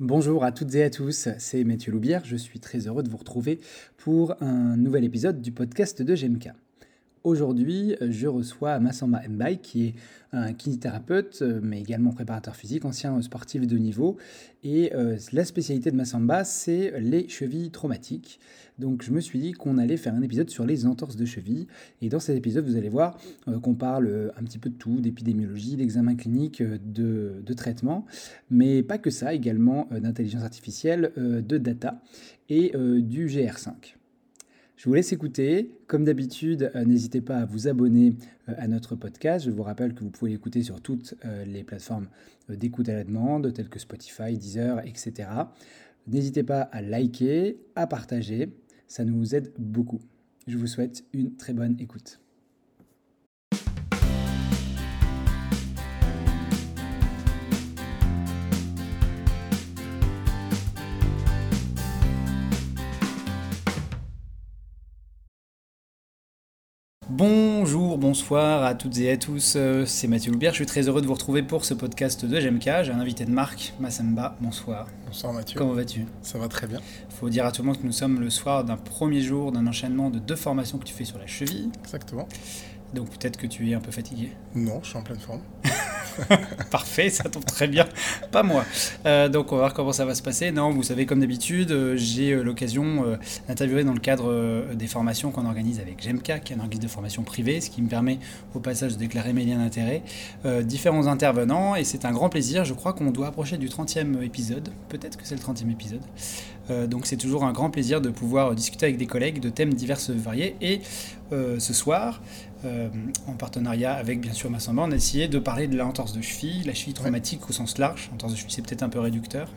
Bonjour à toutes et à tous, c'est Mathieu Loubière, je suis très heureux de vous retrouver pour un nouvel épisode du podcast de GMK. Aujourd'hui, je reçois Massamba Mbai, qui est un kinésithérapeute, mais également préparateur physique, ancien sportif de niveau. Et euh, la spécialité de Massamba, c'est les chevilles traumatiques. Donc je me suis dit qu'on allait faire un épisode sur les entorses de cheville. Et dans cet épisode, vous allez voir euh, qu'on parle euh, un petit peu de tout, d'épidémiologie, d'examen clinique, de, de, traitement, mais pas que ça, également d'intelligence artificielle, de data et du GR5. Je vous laisse écouter. Comme d'habitude, euh, n'hésitez pas à vous abonner euh, à notre podcast. Je vous rappelle que vous pouvez l'écouter sur toutes euh, les plateformes d'écoute à la demande, telles que Spotify, Deezer, etc. N'hésitez pas à liker, à partager. Ça nous aide beaucoup. Je vous souhaite une très bonne écoute. Bonjour, bonsoir à toutes et à tous, euh, c'est Mathieu Loubière, je suis très heureux de vous retrouver pour ce podcast de GMK. J'ai un invité de marque, Massamba, bonsoir. Bonsoir Mathieu. Comment vas-tu? Ça va très bien. Il faut dire à tout le monde que nous sommes le soir d'un premier jour d'un enchaînement de deux formations que tu fais sur la cheville. Exactement. Donc peut-être que tu es un peu fatigué? Non, je suis en pleine forme. Parfait, ça tombe très bien. Pas moi. Euh, donc on va voir comment ça va se passer. Non, vous savez, comme d'habitude, euh, j'ai euh, l'occasion d'interviewer dans le cadre des formations qu'on organise avec GEMCA, qui est un organisme de formation privée, ce qui me permet au passage de déclarer mes liens d'intérêt, différents intervenants. Et c'est un grand plaisir. Je crois qu'on doit approcher du 30e épisode. Peut-être que c'est le 30e épisode. Donc c'est toujours un grand plaisir de pouvoir discuter avec des collègues de thèmes divers et variés. Et ce soir, euh, en partenariat avec bien sûr Massamba, on a essayé de parler de l'entorse de cheville, la cheville traumatique au sens large. L'entorse de cheville, c'est peut-être un peu réducteur.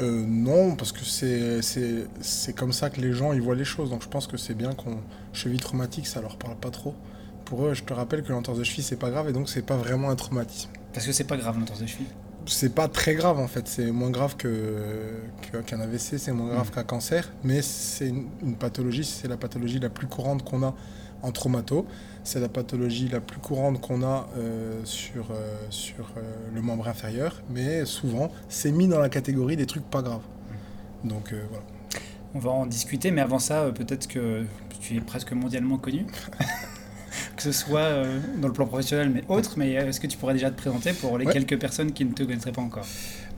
Euh, non, parce que c'est comme ça que les gens ils voient les choses. Donc je pense que c'est bien qu'on cheville traumatique, ça leur parle pas trop. Pour eux, je te rappelle que l'entorse de cheville c'est pas grave et donc c'est pas vraiment un traumatisme. Parce que c'est pas grave l'entorse de cheville. C'est pas très grave en fait, c'est moins grave qu'un que, AVC, c'est moins grave mm. qu'un cancer, mais c'est une, une, pathologie, c'est la pathologie la plus courante qu'on a en traumato. C'est la pathologie la plus courante qu'on a euh, sur, euh, sur euh, le membre inférieur, mais souvent c'est mis dans la catégorie des trucs pas graves. Donc voilà. On va en discuter, mais avant ça, peut-être que tu es presque mondialement connu. ce soit dans le plan professionnel mais autre, mais est-ce que tu pourrais déjà te présenter pour les quelques personnes qui ne te connaîtraient pas encore?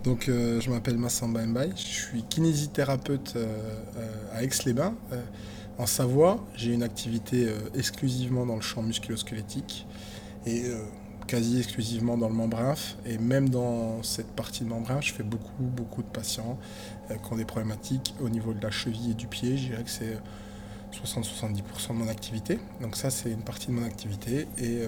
Donc je m'appelle Massamba Mbaye, je suis kinésithérapeute à Aix-les-Bains. En Savoie, j'ai une activité euh, exclusivement dans le champ musculosquelettique et euh, quasi exclusivement dans le membre inf. Et même dans cette partie de membre je fais beaucoup, beaucoup de patients euh, qui ont des problématiques au niveau de la cheville et du pied. Je dirais que c'est 60-70% de mon activité. Donc ça, c'est une partie de mon activité. Et,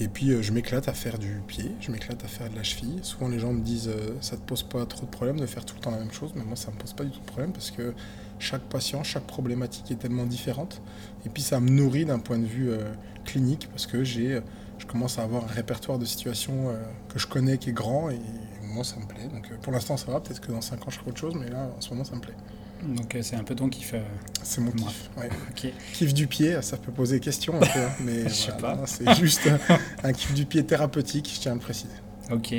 et puis, je m'éclate à faire du pied, je m'éclate à faire de la cheville. Souvent, les gens me disent, ça te pose pas trop de problème de faire tout le temps la même chose. Mais moi, ça me pose pas du tout de problème parce que chaque patient, chaque problématique est tellement différente. Et puis ça me nourrit d'un point de vue euh, clinique parce que j'ai, euh, je commence à avoir un répertoire de situations euh, que je connais qui est grand et moi ça me plaît. Donc pour l'instant ça va, peut-être que dans 5 ans je ferai autre chose, mais là en ce moment ça me plaît. Donc c'est un peu ton kiff. c'est mon kiff. Ouais. Kiff du pied, ça peut poser question un peu, hein, mais c'est juste un kiff du pied thérapeutique, je tiens à le préciser. Ok,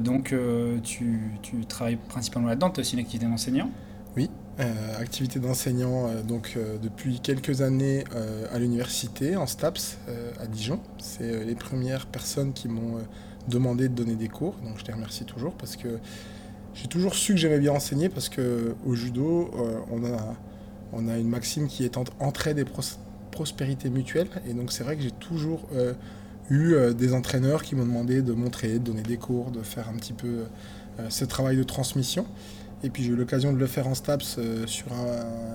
donc tu, tu, travailles principalement là-dedans, tu as aussi une activité d'enseignant? Oui, euh, activité d'enseignant euh, donc euh, depuis quelques années à l'université en STAPS à Dijon. C'est les premières personnes qui m'ont demandé de donner des cours, donc je les remercie toujours parce que j'ai toujours su que j'aimais bien enseigner parce que au judo on a on a une maxime qui est entraide et prospérité mutuelle et donc c'est vrai que j'ai toujours eu des entraîneurs qui m'ont demandé de montrer, de donner des cours, de faire un petit peu ce travail de transmission. Et puis j'ai eu l'occasion de le faire en STAPS euh, sur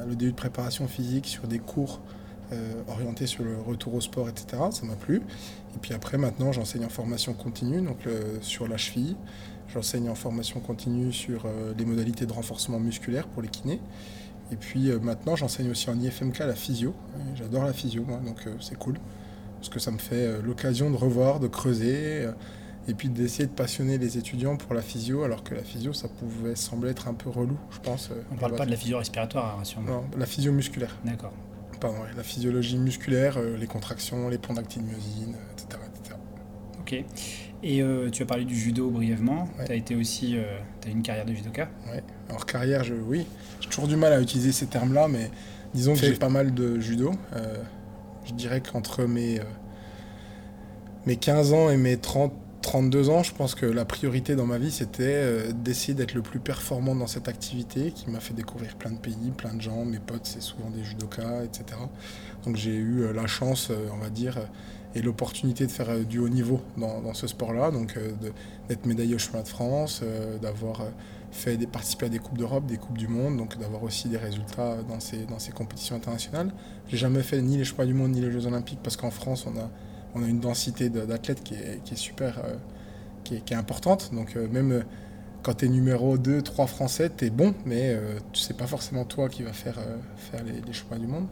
le début de préparation physique, sur des cours euh, orientés sur le retour au sport, etc. Ça m'a plu. Et puis après, maintenant, j'enseigne en formation continue, donc sur la cheville. J'enseigne en formation continue sur euh, les modalités de renforcement musculaire pour les kinés. Et puis maintenant, j'enseigne aussi en IFMK la physio. J'adore la physio, moi, donc c'est cool. Parce que ça me fait l'occasion de revoir, de creuser et puis d'essayer de passionner les étudiants pour la physio, alors que la physio, ça pouvait sembler être un peu relou, je pense. On ne parle pas de la physio respiratoire, rassure Non, la physio musculaire. D'accord. Pardon, la physiologie musculaire, euh, les contractions, les ponts d'actine myosine, etc., Ok. Et euh, tu as parlé du judo brièvement. Tu as été aussi, euh, as une carrière de judoka. Ouais. Alors carrière, je, oui, j'ai toujours du mal à utiliser ces termes-là, mais disons que j'ai pas mal de judo. Euh, je dirais qu'entre mes, mes 15 ans et mes 30, 32 ans, je pense que la priorité dans ma vie, c'était d'essayer d'être le plus performant dans cette activité qui m'a fait découvrir plein de pays, plein de gens. Mes potes, c'est souvent des judokas, etc. Donc j'ai eu la chance, on va dire, et l'opportunité de faire euh, du haut niveau dans, ce sport-là, donc euh, d'être médaillé au chemin de France, euh, d'avoir fait des, participé à des Coupes d'Europe, des Coupes du Monde, donc d'avoir aussi des résultats dans ces, dans ces compétitions internationales. J'ai jamais fait ni les Championnats du Monde ni les Jeux Olympiques parce qu'en France, on a, on a une densité d'athlètes qui est, qui est, super, qui, est, qui, est, importante. Donc même quand tu es numéro 2, 3 français, tu es bon, mais tu sais pas forcément toi qui va faire, faire les, les Championnats du Monde.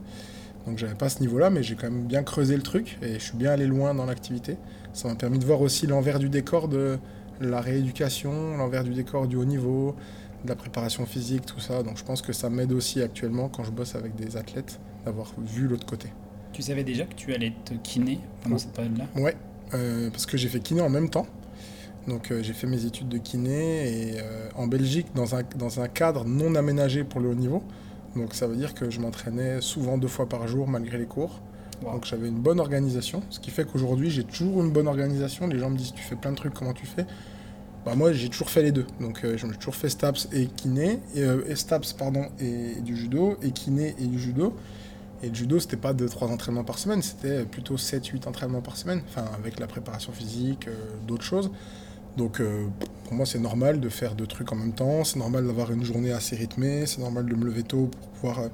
Donc j'avais pas ce niveau-là, mais j'ai quand même bien creusé le truc et je suis bien allé loin dans l'activité. Ça m'a permis de voir aussi l'envers du décor de la rééducation, l'envers du décor du haut niveau, de la préparation physique, tout ça. Donc je pense que ça m'aide aussi actuellement quand je bosse avec des athlètes d'avoir vu l'autre côté. Tu savais déjà que tu allais te kiné pendant cette période-là? Ouais, euh, parce que j'ai fait kiné en même temps. Donc euh, j'ai fait mes études de kiné et euh, en Belgique dans un, dans un cadre non aménagé pour le haut niveau. Donc ça veut dire que je m'entraînais souvent deux fois par jour malgré les cours. Donc j'avais une bonne organisation, ce qui fait qu'aujourd'hui j'ai toujours une bonne organisation. Les gens me disent tu fais plein de trucs, comment tu fais? Bah moi j'ai toujours fait les deux. Donc euh, j'ai toujours fait STAPS et kiné, et, euh, STAPS pardon, et du judo, et kiné et du judo. Et le judo c'était pas 2-3 entraînements par semaine, c'était plutôt 7-8 entraînements par semaine, enfin avec la préparation physique, euh, d'autres choses. Donc euh, pour moi c'est normal de faire deux trucs en même temps, c'est normal d'avoir une journée assez rythmée, c'est normal de me lever tôt pour pouvoir euh,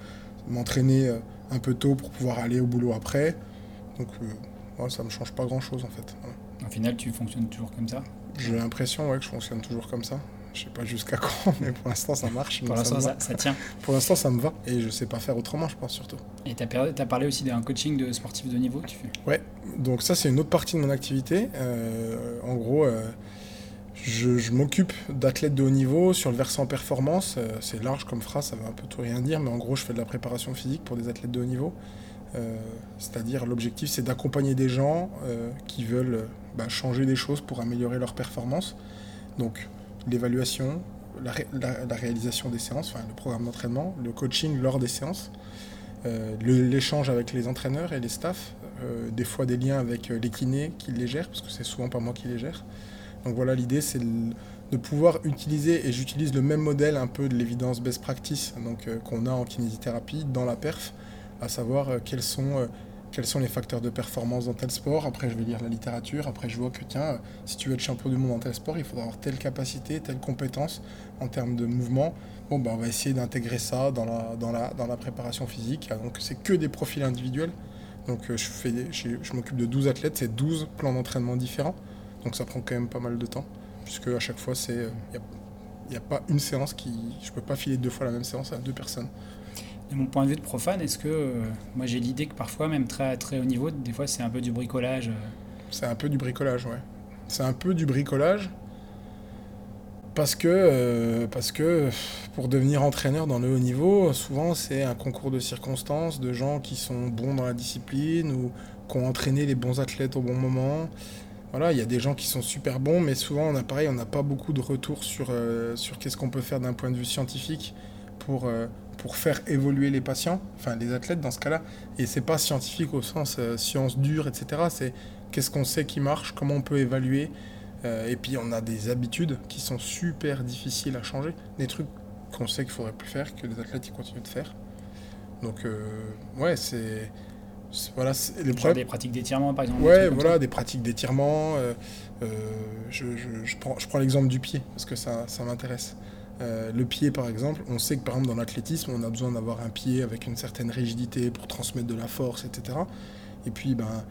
m'entraîner euh, un peu tôt pour pouvoir aller au boulot après. Donc ça ça me change pas grand chose en fait. Au final tu fonctionnes toujours comme ça? J'ai l'impression ouais, que je fonctionne toujours comme ça. Je sais pas jusqu'à quand, mais pour l'instant ça marche. Pour l'instant ça, tient. Pour l'instant ça me va et je sais pas faire autrement, je pense surtout. Et tu as, parlé aussi d'un coaching de sportif de niveau tu fais? Ouais, donc ça c'est une autre partie de mon activité. en gros, je, m'occupe d'athlètes de haut niveau sur le versant performance. Euh, c'est large comme phrase, ça veut un peu tout rien dire, mais en gros, je fais de la préparation physique pour des athlètes de haut niveau. Euh, c'est-à-dire, l'objectif, c'est d'accompagner des gens euh, qui veulent bah, changer des choses pour améliorer leur performance. Donc, l'évaluation, la, réalisation des séances, enfin, le programme d'entraînement, le coaching lors des séances, l'échange avec les entraîneurs et les staffs, des fois des liens avec les kinés qui les gèrent, parce que c'est souvent pas moi qui les gère. Donc voilà, l'idée c'est de pouvoir utiliser, et j'utilise le même modèle un peu de l'évidence best practice euh, qu'on a en kinésithérapie dans la perf, à savoir euh, quels sont euh, quels sont les facteurs de performance dans tel sport. Après, je vais lire la littérature. Après, je vois que, tiens, si tu veux être champion du monde dans tel sport, il faudra avoir telle capacité, telle compétence en termes de mouvement. Bon, ben, on va essayer d'intégrer ça dans la, préparation physique. Donc, c'est que des profils individuels. Donc, je m'occupe de 12 athlètes, c'est 12 plans d'entraînement différents. Donc ça prend quand même pas mal de temps, puisque à chaque fois, il n'y a, pas une séance qui... Je peux pas filer deux fois la même séance à deux personnes. De mon point de vue de profane, est-ce que... Euh, moi j'ai l'idée que parfois, même très, très haut niveau, des fois c'est un peu du bricolage. Euh. C'est un peu du bricolage, ouais. C'est un peu du bricolage. Parce que, euh, parce que pour devenir entraîneur dans le haut niveau, souvent c'est un concours de circonstances, de gens qui sont bons dans la discipline ou qui ont entraîné les bons athlètes au bon moment. Voilà, il y a des gens qui sont super bons, mais souvent, on a pareil, on n'a pas beaucoup de retours sur, euh, qu'est-ce qu'on peut faire d'un point de vue scientifique pour, euh, pour faire évoluer les patients, enfin les athlètes dans ce cas-là. Et c'est pas scientifique au sens euh, science dure, etc. C'est qu'est-ce qu'on sait qui marche, comment on peut évaluer. et puis on a des habitudes qui sont super difficiles à changer, des trucs qu'on sait qu'il faudrait plus faire, que les athlètes continuent de faire. Donc ouais, c'est voilà, les des pratiques d'étirement, par exemple Ouais, voilà, des pratiques d'étirement. Euh, euh, je, je, prends, je prends l'exemple du pied, parce que ça, ça m'intéresse. Euh, le pied, par exemple, on sait que par exemple dans l'athlétisme, on a besoin d'avoir un pied avec une certaine rigidité pour transmettre de la force, etc. Et puis, ben,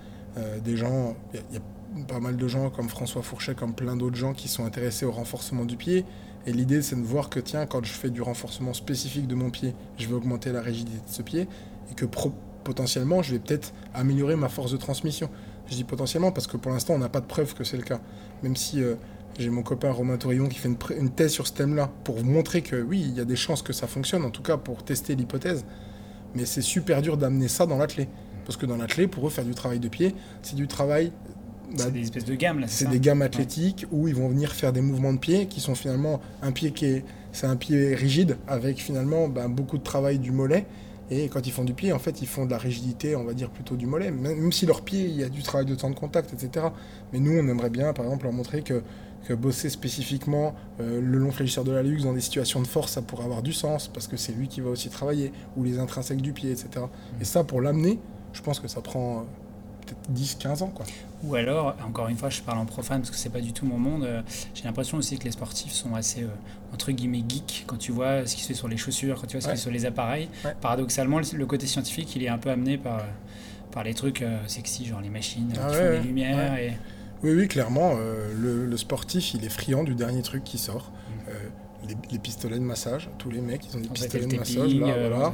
des gens, il y, a pas mal de gens comme François Fourchet, comme plein d'autres gens qui sont intéressés au renforcement du pied. Et l'idée, c'est de voir que, tiens, quand je fais du renforcement spécifique de mon pied, je vais augmenter la rigidité de ce pied, et que potentiellement, je vais peut-être améliorer ma force de transmission. Je dis potentiellement parce que pour l'instant, on n'a pas de preuve que c'est le cas. Même si euh, j'ai mon copain Romain Torillon qui fait une, thèse sur ce thème-là pour montrer que oui, il y a des chances que ça fonctionne, en tout cas pour tester l'hypothèse. Mais c'est super dur d'amener ça dans l'athlète. Parce que dans l'athlète, pour eux, faire du travail de pied, c'est du travail c'est des espèces de gammes là. C'est des gammes athlétiques où ils vont venir faire des mouvements de pied qui sont finalement un pied qui est, c'est un pied rigide avec finalement ben, beaucoup de travail du mollet. Et quand ils font du pied, en fait, ils font de la rigidité, on va dire plutôt du mollet. Même si leur pied, il y a du travail de temps de contact, etc. Mais nous, on aimerait bien, par exemple, leur montrer que, que bosser spécifiquement euh, le long fléchisseur de la luxe dans des situations de force, ça pourrait avoir du sens parce que c'est lui qui va aussi travailler, ou les intrinsèques du pied, etc. Et ça, pour l'amener, je pense que ça prend euh, peut-être 10-15 ans. Quoi. Ou alors, encore une fois, je parle en profane parce que c'est pas du tout mon monde. Euh, j'ai l'impression aussi que les sportifs sont assez, euh, entre guillemets, geeks quand tu vois ce qui se fait sur les chaussures, quand tu vois ce qui se fait sur les appareils. Paradoxalement, le, côté scientifique, il est un peu amené par, euh, par les trucs sexy, genre les machines ah qui font les lumières. Et... Oui, oui, clairement, le, sportif, il est friand du dernier truc qui sort. Mm. Les, pistolets de massage, tous les mecs, ils ont des pistolets de massage. Là, voilà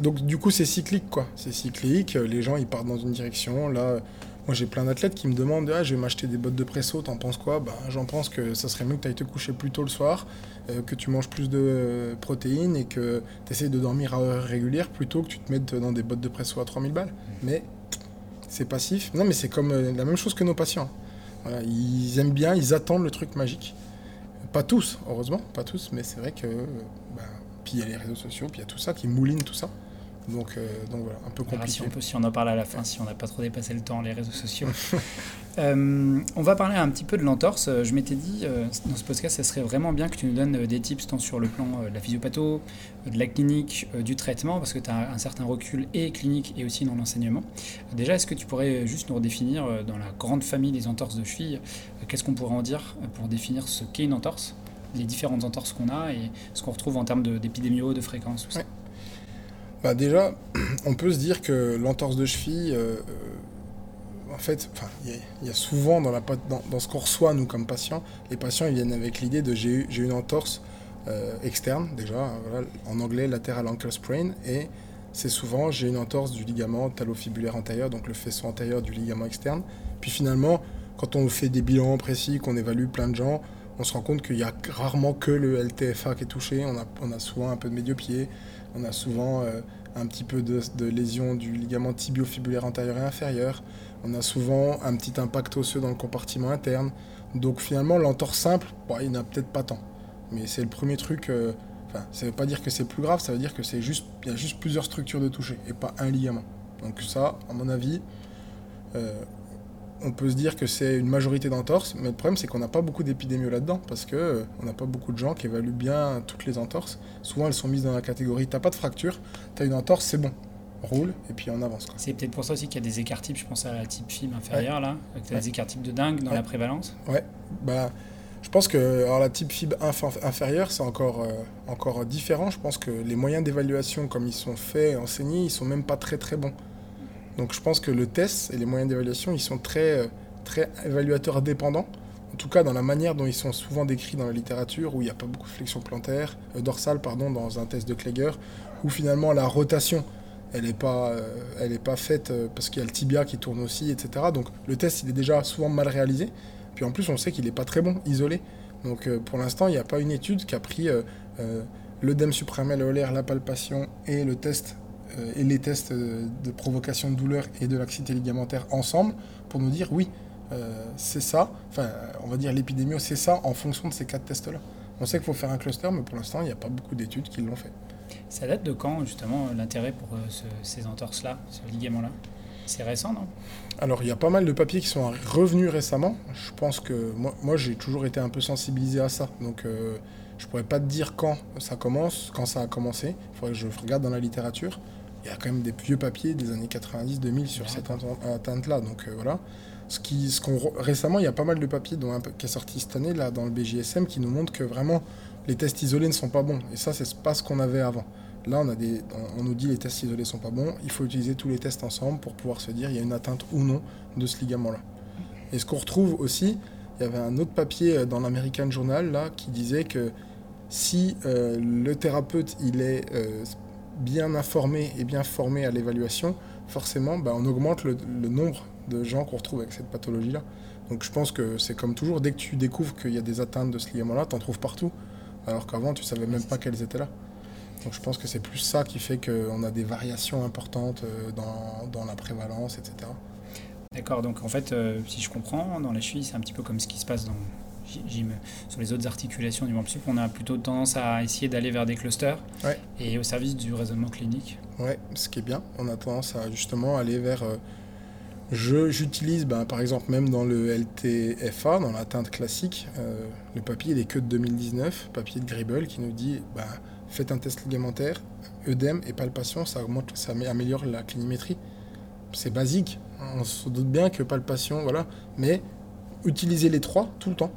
donc du coup c'est cyclique quoi. C'est cyclique. Les gens ils partent dans une direction. Là, moi j'ai plein d'athlètes qui me demandent ah, je vais m'acheter des bottes de presso. T'en penses quoi? Ben j'en pense que ça serait mieux que tu ailles te coucher plus tôt le soir, euh, que tu manges plus de euh, protéines et que tu essayes de dormir à heure régulière plutôt que tu te mettes dans des bottes de presso à 3000 balles. Mais c'est passif. Non mais c'est comme euh, la même chose que nos patients. ils aiment bien, ils attendent le truc magique. Pas tous, heureusement, pas tous, mais c'est vrai que ben, puis il y a les réseaux sociaux, puis il y a tout ça qui mouline tout ça. Donc, euh, donc voilà, un peu compliqué. si, on peut, si on en parle à la fin, si on n'a pas trop dépassé le temps, les réseaux sociaux. Euh, on va parler un petit peu de l'entorse. Je m'étais dit, euh, dans ce podcast, ça serait vraiment bien que tu nous donnes des tips tant sur le plan de la physiopatho, de la clinique, du traitement, parce que tu as un certain recul et clinique et aussi dans l'enseignement. Déjà, est-ce que tu pourrais juste nous redéfinir, dans la grande famille des entorses de cheville, qu'est-ce qu'on pourrait en dire pour définir ce qu'est une entorse? Les différentes entorses qu'on a et ce qu'on retrouve en termes d'épidémio, de, fréquence, Bah déjà, on peut se dire que l'entorse de cheville, euh, euh, en fait, il y, a souvent dans, ce qu'on reçoit, nous, comme patients, les patients ils viennent avec l'idée de j'ai une entorse euh, externe, déjà, en anglais, lateral ankle sprain, et c'est souvent j'ai une entorse du ligament talofibulaire antérieur, donc le faisceau antérieur du ligament externe. Puis finalement, quand on fait des bilans précis, qu'on évalue plein de gens, on se rend compte qu'il y a rarement que le LTFA qui est touché. On a, on souvent un peu de médio-pied, on a souvent euh, un petit peu de, lésion du ligament tibiofibulaire antérieur et inférieur. On a souvent un petit impact osseux dans le compartiment interne. Donc finalement, l'entorse simple, il n'y en a peut-être pas tant. Mais c'est le premier truc. Euh, enfin, ça ne veut pas dire que c'est plus grave, ça veut dire que c'est juste, il y a juste plusieurs structures de toucher et pas un ligament. Donc ça, à mon avis, euh, on peut se dire que c'est une majorité d'entorses, mais le problème c'est qu'on n'a pas beaucoup d'épidémies là-dedans, parce qu'on euh, n'a pas beaucoup de gens qui évaluent bien toutes les entorses. Souvent elles sont mises dans la catégorie t'as pas de fracture, t'as une entorse, c'est bon. Roule et puis on avance. C'est peut-être pour ça aussi qu'il y a des écarts types, je pense à la type FIB inférieure là, avec des écarts types de dingue dans la prévalence. Ouais, bah je pense que alors, la type FIB inférieure c'est encore, euh, encore différent. Je pense que les moyens d'évaluation comme ils sont faits, enseignés, ils sont même pas très très bons. Donc je pense que le test et les moyens d'évaluation, ils sont très, euh, très évaluateurs dépendants. En tout cas, dans la manière dont ils sont souvent décrits dans la littérature, où il n'y a pas beaucoup de flexion plantaire, euh, dorsale, pardon, dans un test de Kleger, où finalement la rotation, elle n'est pas, euh, pas faite parce qu'il y a le tibia qui tourne aussi, etc. Donc le test, il est déjà souvent mal réalisé. Puis en plus, on sait qu'il n'est pas très bon, isolé. Donc pour l'instant, il n'y a pas une étude qui a pris l'œdème supramalléolaire, la palpation et le test et les tests euh, de provocation de douleur et de laxité ligamentaire ensemble pour nous dire oui, euh, c'est ça, enfin on va dire l'épidémie, c'est ça en fonction de ces quatre tests-là. On sait qu'il faut faire un cluster, mais pour l'instant, il n'y a pas beaucoup d'études qui l'ont fait. Ça date de quand, justement, l'intérêt pour ces entorses-là, ce ligament-là? C'est récent, non? Alors, il y a pas mal de papiers qui sont revenus récemment. Je pense que moi, moi j'ai toujours été un peu sensibilisé à ça. Donc, je pourrais pas te dire quand ça commence, quand ça a commencé. Il faudrait que je regarde dans la littérature il y a quand même des vieux papiers des années 90-2000 sur cette atteinte-là. Donc euh, voilà. Ce qui, ce qu'on, récemment, il y a pas mal de papiers dont un, qui est sorti cette année là, dans le BJSM qui nous montrent que vraiment les tests isolés ne sont pas bons. Et ça, c'est pas ce qu'on avait avant. Là, on, a des, on, nous dit les tests isolés sont pas bons. Il faut utiliser tous les tests ensemble pour pouvoir se dire il y a une atteinte ou non de ce ligament-là. Et ce qu'on retrouve aussi, il y avait un autre papier euh, dans l'American Journal là, qui disait que si euh, le thérapeute il est bien informé et bien formé à l'évaluation, forcément, bah, on augmente le, nombre de gens qu'on retrouve avec cette pathologie-là. Donc je pense que c'est comme toujours, dès que tu découvres qu'il y a des atteintes de ce ligament-là, tu en trouves partout, alors qu'avant, tu savais même pas qu'elles étaient là. Donc je pense que c'est plus ça qui fait qu'on a des variations importantes euh, dans, dans la prévalence, etc. D'accord, donc en fait, euh, si je comprends, dans la cheville, c'est un petit peu comme ce qui se passe dans, sur les autres articulations du membre sup, on a plutôt tendance à essayer d'aller vers des clusters et au service du raisonnement clinique. Ouais, ce qui est bien, on a tendance à justement aller vers. Euh, j'utilise, ben, par exemple, même dans le LTFA, dans la teinte classique, euh, le papier il est que de 2019, papier de Gribble qui nous dit ben, faites un test ligamentaire, œdème et palpation, ça, augmente, ça améliore la clinimétrie. C'est basique, on se doute bien que palpation, voilà, mais utilisez les trois tout le temps.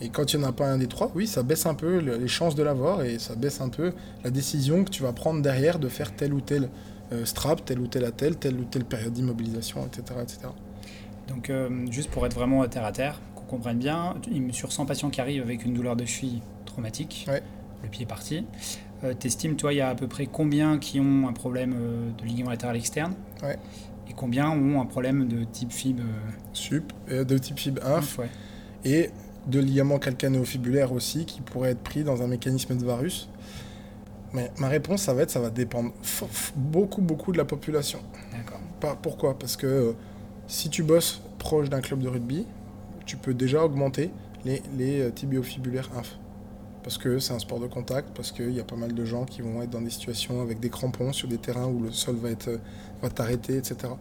Et quand il n'y en a pas un des trois, oui, ça baisse un peu les chances de l'avoir et ça baisse un peu la décision que tu vas prendre derrière de faire tel ou tel euh, strap, tel ou tel attel, telle ou telle période d'immobilisation, etc., etc. Donc, euh, juste pour être vraiment terre à terre, qu'on comprenne bien, sur 100 patients qui arrivent avec une douleur de cheville traumatique, le pied est parti, euh, t'estimes, toi, il y a à peu près combien qui ont un problème de ligament latéral externe Et combien ont un problème de type fib Sup, de type fib inf. Et de ligaments calcanéo-fibulaires aussi qui pourraient être pris dans un mécanisme de varus. Mais ma réponse, ça va être, ça va dépendre beaucoup, beaucoup de la population. D'accord. Pourquoi Parce que euh, si tu bosses proche d'un club de rugby, tu peux déjà augmenter les, les euh, tibiofibulaires inf. Parce que c'est un sport de contact, parce qu'il y a pas mal de gens qui vont être dans des situations avec des crampons sur des terrains où le sol va, être, euh, va t'arrêter, etc.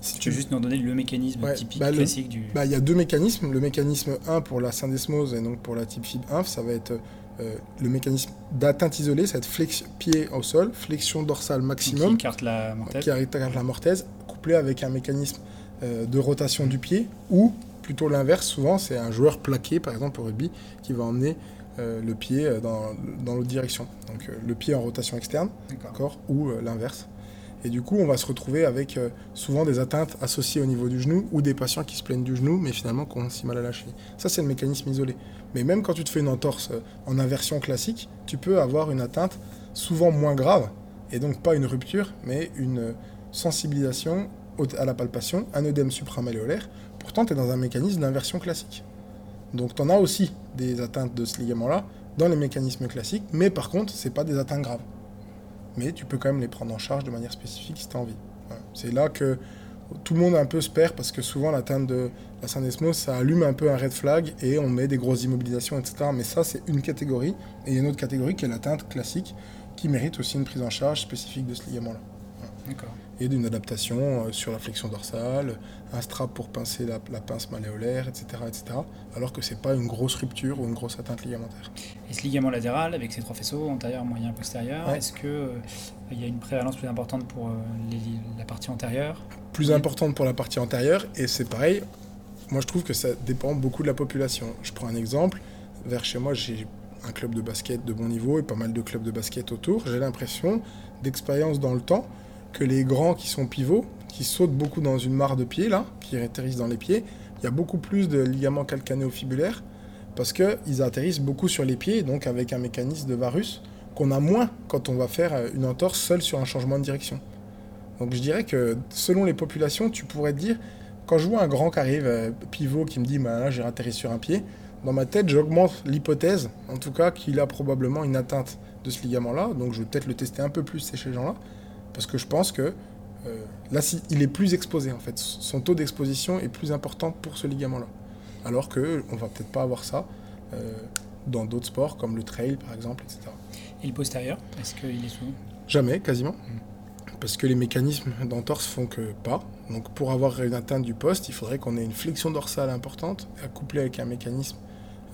Si tu veux juste nous donner le mécanisme typique bah, classique du. Bah, il y a deux mécanismes. Le mécanisme 1 pour la syndesmose et donc pour la type fib inf, ça va être euh, le mécanisme d'atteinte isolée, ça va être pied au sol, flexion dorsale maximum. Qui écarte la mortaise. Qui écarte la mortaise, couplé avec un mécanisme euh, de rotation du pied, ou plutôt l'inverse, souvent c'est un joueur plaqué, par exemple au rugby, qui va emmener euh, le pied dans, dans l'autre direction. Donc le pied en rotation externe, d'accord, ou l'inverse. Et du coup, on va se retrouver avec euh, souvent des atteintes associées au niveau du genou ou des patients qui se plaignent du genou, mais finalement qui ont si mal à la cheville. Ça, c'est le mécanisme isolé. Mais même quand tu te fais une entorse euh, en inversion classique, tu peux avoir une atteinte souvent moins grave, et donc pas une rupture, mais une euh, sensibilisation à la palpation, un œdème supramalléolaire. Pourtant, tu es dans un mécanisme d'inversion classique. Donc, tu en as aussi des atteintes de ce ligament-là dans les mécanismes classiques, mais par contre, ce pas des atteintes graves mais tu peux quand même les prendre en charge de manière spécifique si tu as envie. C'est là que tout le monde un peu se perd parce que souvent l'atteinte de la syndesmose, ça allume un peu un red flag et on met des grosses immobilisations, etc. Mais ça, c'est une catégorie. Et il y a une autre catégorie qui est l'atteinte classique qui mérite aussi une prise en charge spécifique de ce ligament-là. Et d'une adaptation euh, sur la flexion dorsale, un strap pour pincer la, pince malléolaire, etc., etc. Alors que c'est pas une grosse rupture ou une grosse atteinte ligamentaire. Et ce ligament latéral, avec ses trois faisceaux, antérieur, moyen, postérieur, est-ce qu'il euh, y a une prévalence plus importante pour euh, la partie antérieure? Plus importante pour la partie antérieure, et c'est pareil, moi je trouve que ça dépend beaucoup de la population. Je prends un exemple, vers chez moi j'ai un club de basket de bon niveau et pas mal de clubs de basket autour. J'ai l'impression d'expérience dans le temps que les grands qui sont pivots, qui sautent beaucoup dans une mare de pieds, là, qui atterrissent dans les pieds, il y a beaucoup plus de ligaments calcanéo-fibulaires parce qu'ils atterrissent beaucoup sur les pieds, donc avec un mécanisme de varus qu'on a moins quand on va faire une entorse seule sur un changement de direction. Donc je dirais que selon les populations, tu pourrais te dire, quand je vois un grand qui arrive, euh, pivot, qui me dit bah, là j'ai atterri sur un pied, dans ma tête j'augmente l'hypothèse, en tout cas qu'il a probablement une atteinte de ce ligament-là, donc je vais peut-être le tester un peu plus chez ces gens-là. Parce que je pense que euh, là, il est plus exposé en fait. Son taux d'exposition est plus important pour ce ligament-là. Alors que on va peut-être pas avoir ça euh, dans d'autres sports comme le trail par exemple, etc. Et le postérieur, est-ce qu'il est souvent? Jamais, quasiment. Hmm. Parce que les mécanismes d'entorse font que pas. Donc pour avoir une atteinte du poste, il faudrait qu'on ait une flexion dorsale importante, couplée avec un mécanisme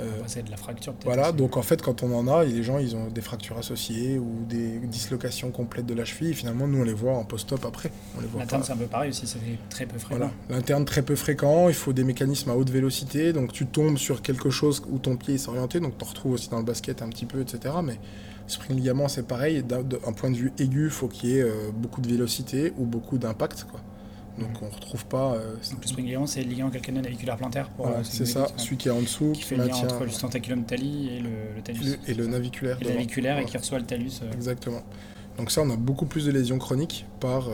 euh, c'est de la fracture peut-être. Voilà, donc en fait, quand on en a, les gens, ils ont des fractures associées ou des dislocations complètes de la cheville. finalement, nous, on les voit en post-op après. L'interne, c'est un peu pareil aussi, c'est très peu fréquent. Voilà, l'interne très peu fréquent. Il faut des mécanismes à haute vélocité. Donc tu tombes sur quelque chose où ton pied est orienté. Donc tu en retrouves aussi dans le basket un petit peu, etc. Mais spring ligament, c'est pareil. D'un point de vue aigu, il faut qu'il y ait euh, beaucoup de vélocité ou beaucoup d'impact. quoi. Donc on ne retrouve pas. Euh, le spring ligament, c'est le ligament calcanéo naviculaire plantaire. Euh, c'est ça, celui qui est en dessous. Qui, fait le lien entre le tentaculum tali et le, talus. et le naviculaire. Et le naviculaire et qui reçoit le talus. Euh. Exactement. Donc ça, on a beaucoup plus de lésions chroniques par,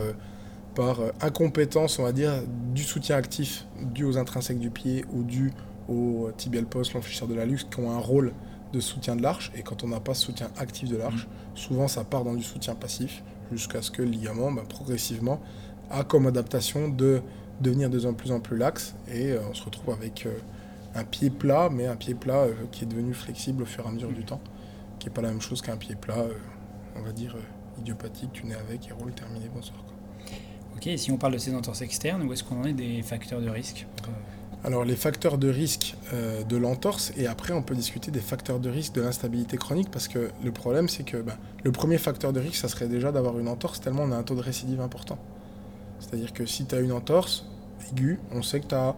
par incompétence, on va dire, du soutien actif dû aux intrinsèques du pied ou dû au tibial post, l'enflecheur de la luxe, qui ont un rôle de soutien de l'arche. Et quand on n'a pas ce soutien actif de l'arche, mm. souvent ça part dans du soutien passif jusqu'à ce que le ligament, bah, progressivement, a comme adaptation de devenir de plus en plus laxe. Et on se retrouve avec un pied plat, mais un pied plat qui est devenu flexible au fur et à mesure du temps, qui n'est pas la même chose qu'un pied plat, on va dire, idiopathique, tu nais avec et roule, terminé, bonsoir. Ok, et si on parle de ces entorses externes, où est-ce qu'on en est des facteurs de risque? Alors les facteurs de risque euh, de l'entorse et après on peut discuter des facteurs de risque de l'instabilité chronique parce que le problème c'est que ben, le premier facteur de risque ça serait déjà d'avoir une entorse tellement on a un taux de récidive important. C'est-à-dire que si tu as une entorse aiguë, on sait que tu as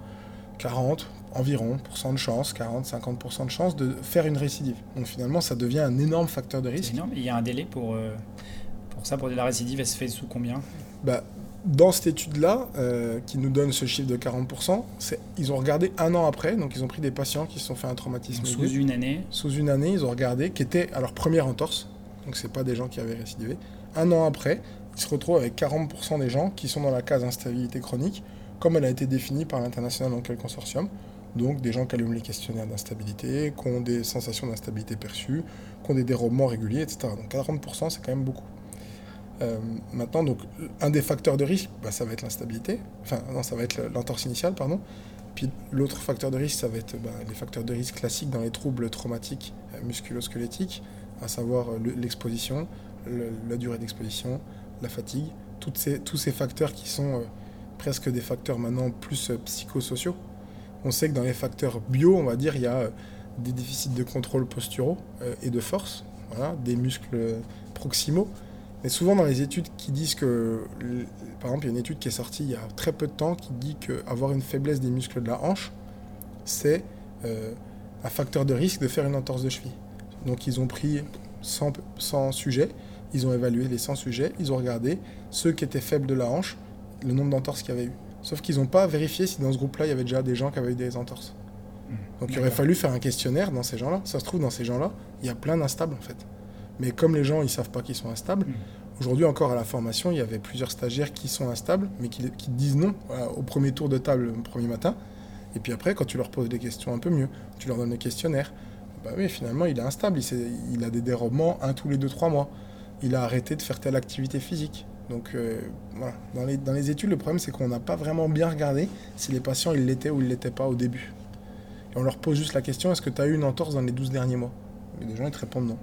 40 environ de chance, 40-50% de chance de faire une récidive. Donc finalement ça devient un énorme facteur de risque. Énorme. Il y a un délai pour, euh, pour ça, pour la récidive, elle se fait sous combien? Bah, dans cette étude-là, euh, qui nous donne ce chiffre de 40%, ils ont regardé un an après, donc ils ont pris des patients qui se sont fait un traumatisme Sous une année Sous une année, ils ont regardé, qui était à leur première entorse, donc c'est pas des gens qui avaient récidivé. Un an après, ils se retrouvent avec 40% des gens qui sont dans la case instabilité chronique, comme elle a été définie par l'international Enquête Consortium. Donc des gens qui allument les questionnaires d'instabilité, qui ont des sensations d'instabilité perçues, qui ont des dérobements réguliers, etc. Donc 40%, c'est quand même beaucoup. Euh, maintenant, donc, un des facteurs de risque, bah, ça va être l'instabilité. Enfin, non, ça va être l'entorse initiale, pardon. Puis l'autre facteur de risque, ça va être bah, les facteurs de risque classiques dans les troubles traumatiques euh, musculo-squelettiques, à savoir euh, l'exposition, la durée d'exposition, la fatigue, ces, tous ces facteurs qui sont presque des facteurs maintenant plus psychosociaux. On sait que dans les facteurs bio, on va dire, il y a des déficits de contrôle posturaux et de force, voilà, des muscles proximaux, mais souvent dans les études qui disent que, par exemple, il y a une étude qui est sortie il y a très peu de temps qui dit qu'avoir une faiblesse des muscles de la hanche, c'est euh, un facteur de risque de faire une entorse de cheville. Donc ils ont pris 100, sujets, ils ont évalué les 100 sujets, ils ont regardé ceux qui étaient faibles de la hanche, le nombre d'entorses qu'il y avait eu. Sauf qu'ils n'ont pas vérifié si dans ce groupe-là, il y avait déjà des gens qui avaient eu des entorses. Mmh. Donc il aurait fallu faire un questionnaire dans ces gens-là. Ça se trouve, dans ces gens-là, il y a plein d'instables en fait. Mais comme les gens, ils savent pas qu'ils sont instables, hmm. aujourd'hui encore à la formation, il y avait plusieurs stagiaires qui sont instables, mais qui, disent non au premier tour de table, le premier matin. Et puis après, quand tu leur poses des questions un peu mieux, tu leur donnes des questionnaires, bah oui, finalement, il est instable, il, a des dérobements un tous les deux, trois mois. Il a arrêté de faire telle activité physique. Donc euh, dans les, études, le problème, c'est qu'on n'a pas vraiment bien regardé si les patients, ils l'étaient ou ils l'étaient pas au début. Et on leur pose juste la question, est-ce que tu as eu une entorse dans les 12 derniers mois? Les gens, ils te répondent non.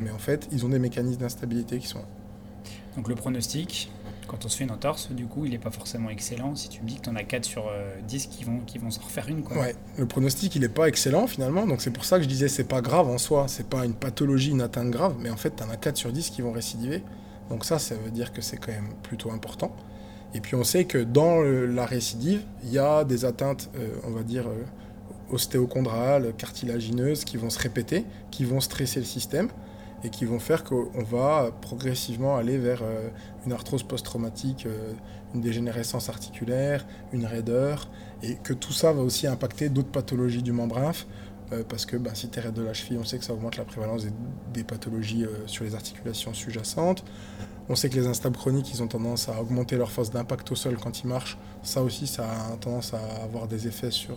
Mais en fait, ils ont des mécanismes d'instabilité qui sont là. Donc le pronostic, quand on se fait une entorse, du coup, il n'est pas forcément excellent. Si tu me dis que tu en as 4 sur 10 euh, qui vont, qui vont s'en refaire une. Quoi. Ouais, le pronostic, il n'est pas excellent finalement. Donc c'est pour ça que je disais, c'est pas grave en soi. C'est pas une pathologie, une atteinte grave. Mais en fait, tu en as 4 sur 10 qui vont récidiver. Donc ça, ça veut dire que c'est quand même plutôt important. Et puis on sait que dans la récidive, il y a des atteintes, euh, on va dire, euh, ostéochondrales, cartilagineuses qui vont se répéter, qui vont stresser le système et qui vont faire qu'on va progressivement aller vers euh, une arthrose post-traumatique, euh, une dégénérescence articulaire, une raideur, et que tout ça va aussi impacter d'autres pathologies du membre inf, euh, parce que bah, si tu es raide de la cheville, on sait que ça augmente la prévalence des, pathologies sur les articulations sous-jacentes. On sait que les instables chroniques, ils ont tendance à augmenter leur force d'impact au sol quand ils marchent. Ça aussi, ça a tendance à avoir des effets sur,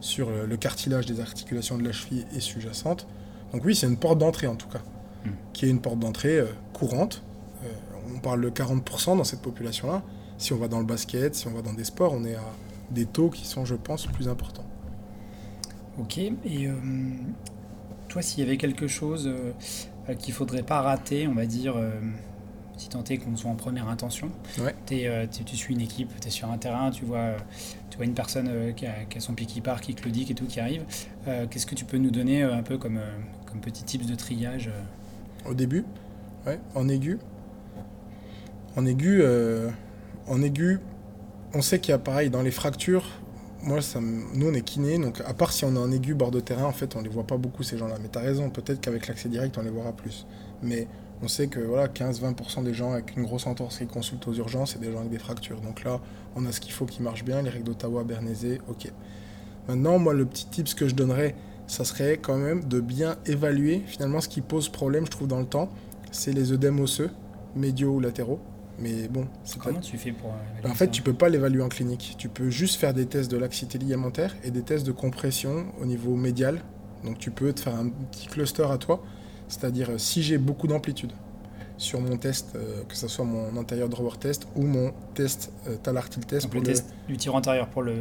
sur le cartilage des articulations de la cheville et sous-jacente. Donc oui, c'est une porte d'entrée en tout cas. Qui est une porte d'entrée euh, courante. Euh, on parle de 40% dans cette population-là. Si on va dans le basket, si on va dans des sports, on est à des taux qui sont, je pense, plus importants. Ok, et euh, toi, s'il y avait quelque chose qu'il ne faudrait pas rater, on va dire, si tant est qu'on soit en première intention, tu suis une équipe, tu es sur un terrain, tu vois, tu vois une personne qui a, son pied qui part, qui dit et tout, qui arrive, qu'est-ce que tu peux nous donner un peu comme, comme petit tips de triage au début, ouais, en aigu. En aigu, euh, en aigu, on sait qu'il y a pareil dans les fractures. Moi, ça, nous, on est kiné, donc à part si on est en aigu bord de terrain, en fait, on les voit pas beaucoup ces gens-là. Mais tu as raison, peut-être qu'avec l'accès direct, on les verra plus. Mais on sait que voilà, 15-20% des gens avec une grosse entorse qui consultent aux urgences, c'est des gens avec des fractures. Donc là, on a ce qu'il faut qui marche bien, les règles d'Ottawa, Bernese, ok. Maintenant, moi, le petit tips que je donnerais, ça serait quand même de bien évaluer finalement ce qui pose problème, je trouve, dans le temps. C'est les œdèmes osseux, médiaux ou latéraux. Mais bon, Comment tu fais pour. en fait, tu peux pas l'évaluer en clinique. Tu peux juste faire des tests de laxité ligamentaire et des tests de compression au niveau médial. Donc tu peux te faire un petit cluster à toi, c'est-à-dire euh, si j'ai beaucoup d'amplitude, sur mon test, euh, que ce soit mon antérieur drawer test ou mon test euh, talartil test. Donc le test du tir antérieur pour le...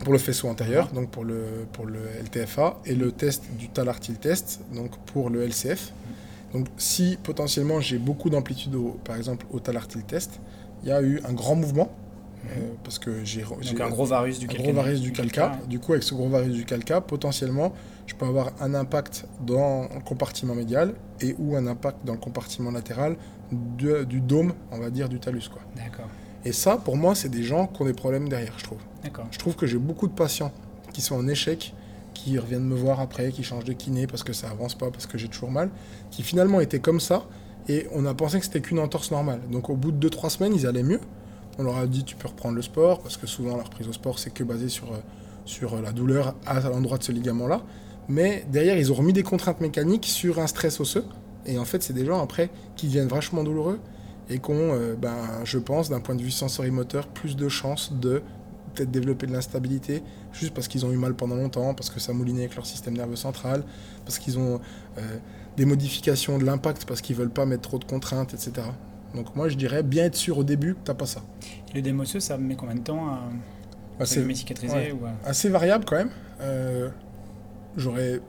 Pour le faisceau antérieur, donc pour le, pour le LTFA, et le test du talartil test, donc pour le LCF. Donc si potentiellement j'ai beaucoup d'amplitude, par exemple au talartil test, il y a eu un grand mouvement, euh, parce que j'ai un gros varus du calca. Gros varus du calca. Du coup, avec ce gros varus du calca, potentiellement, je peux avoir un impact dans le compartiment médial et ou un impact dans le compartiment latéral du dôme, on va dire, du talus. D'accord. Et ça, pour moi, c'est des gens qui ont des problèmes derrière, je trouve. D'accord. Je trouve que j'ai beaucoup de patients qui sont en échec, qui reviennent me voir après, qui changent de kiné parce que ça avance pas, parce que j'ai toujours mal, qui finalement étaient comme ça et on a pensé que c'était qu'une entorse normale. Donc au bout de 2-3 semaines, ils allaient mieux. On leur a dit tu peux reprendre le sport, parce que souvent leur prise au sport c'est que basé sur, euh, sur la douleur à l'endroit de ce ligament-là. Mais derrière, ils ont remis des contraintes mécaniques sur un stress osseux. Et en fait, c'est des gens après qui deviennent vachement douloureux et qui ont, euh, ben, je pense, d'un point de vue sensorimoteur, plus de chances de peut-être développer de l'instabilité juste parce qu'ils ont eu mal pendant longtemps, parce que ça moulinait avec leur système nerveux central, parce qu'ils ont euh, des modifications de l'impact, parce qu'ils veulent pas mettre trop de contraintes, etc. Donc moi, je dirais bien être sûr au début que tu n'as pas ça. Et le démosseux, ça met combien de temps à, assez, cicatriser Assez variable quand même. Euh, j'aurais,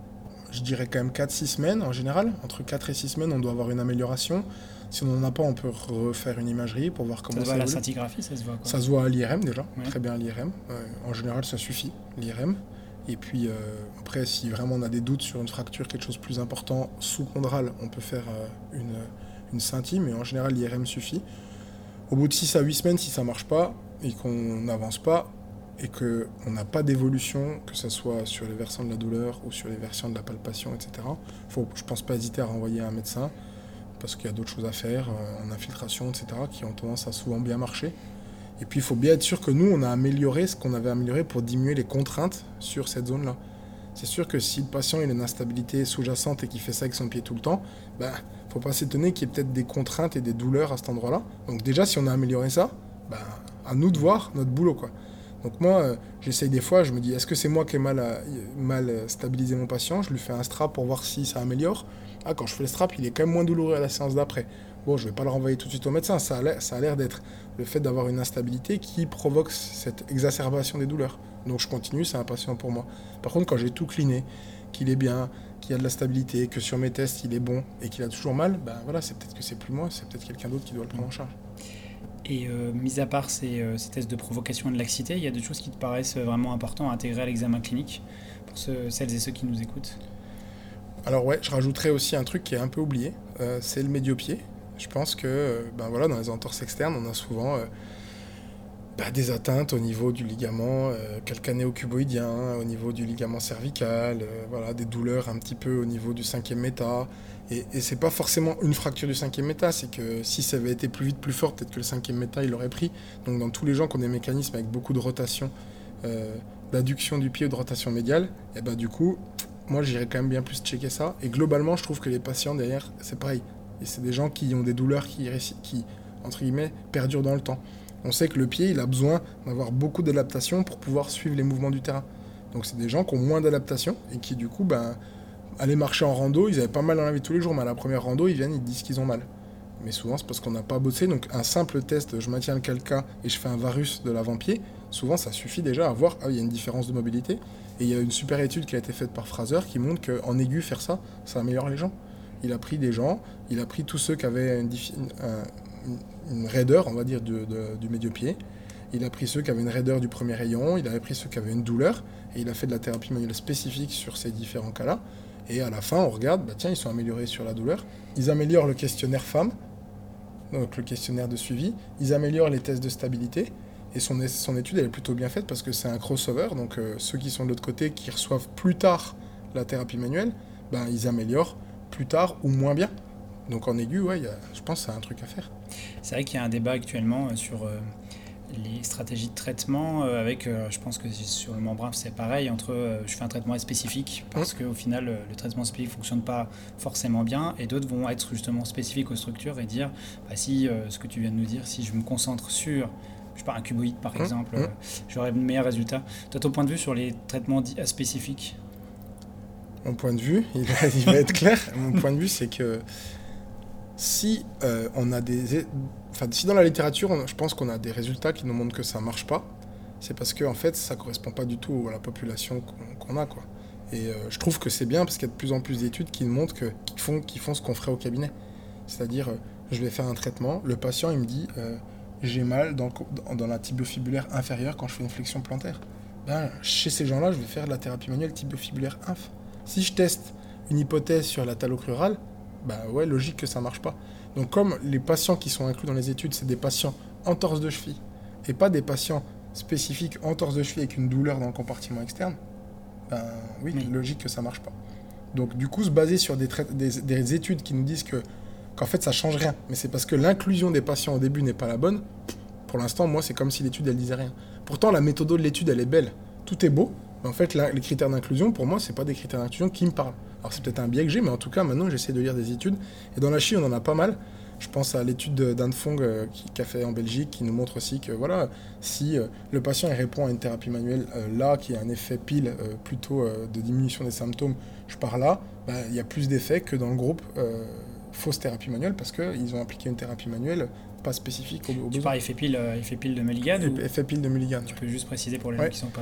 je dirais quand même 4-6 semaines en général. Entre 4 et 6 semaines, on doit avoir une amélioration. Si on n'en a pas, on peut refaire une imagerie pour voir comment ça, se voit. la scintigraphie, ça se voit Ça se voit à l'IRM déjà, très bien à l'IRM. Euh, en général, ça suffit, l'IRM. Et puis euh, après, si vraiment on a des doutes sur une fracture, quelque chose de plus important, sous-chondral, on peut faire une une scintille, mais en général l'IRM suffit. Au bout de 6 à 8 semaines, si ça ne marche pas et qu'on n'avance pas et qu'on n'a pas d'évolution, que ce soit sur les versants de la douleur ou sur les versants de la palpation, etc., faut, je ne pense pas hésiter à renvoyer un médecin parce qu'il y a d'autres choses à faire euh, en infiltration, etc., qui ont tendance à souvent bien marcher. Et puis il faut bien être sûr que nous, on a amélioré ce qu'on avait amélioré pour diminuer les contraintes sur cette zone-là. C'est sûr que si le patient a une instabilité sous-jacente et qu'il fait ça avec son pied tout le temps, ben, faut pas s'étonner qu'il y ait peut-être des contraintes et des douleurs à cet endroit-là. Donc déjà, si on a amélioré ça, ben, à nous de voir notre boulot. quoi. Donc moi, euh, j'essaye des fois, je me dis, est-ce que c'est moi qui ai mal, mal stabilisé mon patient? Je lui fais un strap pour voir si ça améliore. Ah, quand je fais le strap, il est quand même moins douloureux à la séance d'après. Bon, je vais pas le renvoyer tout de suite au médecin, ça a l'air d'être le fait d'avoir une instabilité qui provoque cette exacerbation des douleurs. Donc je continue, c'est un patient pour moi. Par contre, quand j'ai tout cliné, qu'il est bien, qu'il a de la stabilité, que sur mes tests il est bon et qu'il a toujours mal, ben voilà, c'est peut-être que c'est plus moi, c'est peut-être quelqu'un d'autre qui doit le prendre en charge. Et euh, mis à part euh, ces, tests de provocation et de laxité, il y a des choses qui te paraissent vraiment importantes à intégrer à l'examen clinique pour celles et ceux qui nous écoutent Alors ouais, je rajouterais aussi un truc qui est un peu oublié, euh, c'est le médiopied. Je pense que ben voilà, dans les entorses externes, on a souvent bah, des atteintes au niveau du ligament calcanéo-cuboïdien, au niveau du ligament cervical, voilà, des douleurs un petit peu au niveau du cinquième méta. Et, et c'est pas forcément une fracture du cinquième méta, c'est que si ça avait été plus vite, plus fort, peut-être que le cinquième méta il l'aurait pris. Donc dans tous les gens qui ont des mécanismes avec beaucoup de rotation, euh, d'adduction du pied ou de rotation médiale, et bah du coup, moi j'irais quand même bien plus checker ça. Et globalement, je trouve que les patients derrière, c'est pareil. Et c'est des gens qui ont des douleurs qui, entre guillemets, perdurent dans le temps on sait que le pied, il a besoin d'avoir beaucoup d'adaptation pour pouvoir suivre les mouvements du terrain. Donc c'est des gens qui ont moins d'adaptation et qui du coup, ben, aller marcher en rando, ils avaient pas mal dans la vie tous les jours, mais à la première rando, ils viennent, ils disent qu'ils ont mal. Mais souvent, c'est parce qu'on n'a pas bossé. Donc un simple test, je maintiens le calca et je fais un varus de l'avant-pied, souvent ça suffit déjà à voir, ah, il y a une différence de mobilité. Et il y a une super étude qui a été faite par Fraser qui montre qu'en aigu, faire ça, ça améliore les gens. Il a pris des gens, il a pris tous ceux qui avaient une, raideur, on va dire, du médio-pied. Il a pris ceux qui avaient une raideur du premier rayon, il avait pris ceux qui avaient une douleur, et il a fait de la thérapie manuelle spécifique sur ces différents cas-là. Et à la fin, on regarde, bah tiens, ils sont améliorés sur la douleur. Ils améliorent le questionnaire femme, donc le questionnaire de suivi. Ils améliorent les tests de stabilité. Et son, étude, elle est plutôt bien faite parce que c'est un crossover. Donc euh, ceux qui sont de l'autre côté, qui reçoivent plus tard la thérapie manuelle, ben, ils améliorent plus tard ou moins bien. Donc en aigu, ouais, je pense que c'est un truc à faire. C'est vrai qu'il y a un débat actuellement euh, sur euh, les stratégies de traitement euh, avec, je pense que sur le membran c'est pareil, entre je fais un traitement spécifique parce qu'au final le traitement spécifique ne fonctionne pas forcément bien et d'autres vont être justement spécifiques aux structures et dire bah, si ce que tu viens de nous dire, si je me concentre sur je sais pas, un cuboïde par exemple, j'aurai de meilleurs résultats. Toi, ton point de vue sur les traitements spécifiques Mon point de vue, il va, il va être clair. Mon point de vue, c'est que si euh, on a des, enfin, si dans la littérature, je pense qu'on a des résultats qui nous montrent que ça marche pas, c'est parce que en fait, ça correspond pas du tout à la population qu'on a, quoi. Et euh, je trouve que c'est bien parce qu'il y a de plus en plus d'études qui montrent que, qui font, qui font ce qu'on ferait au cabinet. C'est-à-dire, euh, je vais faire un traitement, le patient il me dit j'ai mal dans, la tibiofibulaire inférieure quand je fais une flexion plantaire. Ben, chez ces gens-là, je vais faire de la thérapie manuelle tibiofibulaire inf. Si je teste une hypothèse sur la talocrurale, bah ouais, logique que ça marche pas. Donc comme les patients qui sont inclus dans les études, c'est des patients en torse de cheville et pas des patients spécifiques en torse de cheville avec une douleur dans le compartiment externe, ben oui, logique que ça marche pas. Donc du coup, se baser sur des, des, études qui nous disent que qu'en fait ça change rien, mais c'est parce que l'inclusion des patients au début n'est pas la bonne. Pour l'instant, moi, c'est comme si l'étude elle disait rien. Pourtant, la méthode de l'étude elle est belle, tout est beau, mais en fait, les critères d'inclusion, pour moi, c'est pas des critères d'inclusion qui me parlent. Alors c'est peut-être un biais que j'ai, mais en tout cas, maintenant, j'essaie de lire des études. Et dans la Chine, on en a pas mal. Je pense à l'étude d'Anne Fong euh, qui, a fait en Belgique, qui nous montre aussi que voilà, si euh, le patient répond à une thérapie manuelle euh, là, qui a un effet pile plutôt de diminution des symptômes, je pars là, bah, il y a plus d'effets que dans le groupe fausse thérapie manuelle parce qu'ils ont appliqué une thérapie manuelle pas spécifique au, au Tu parles effet pile, effet pile de Mulligan Effet pile de Mulligan. Tu peux juste préciser pour les gens qui sont pas.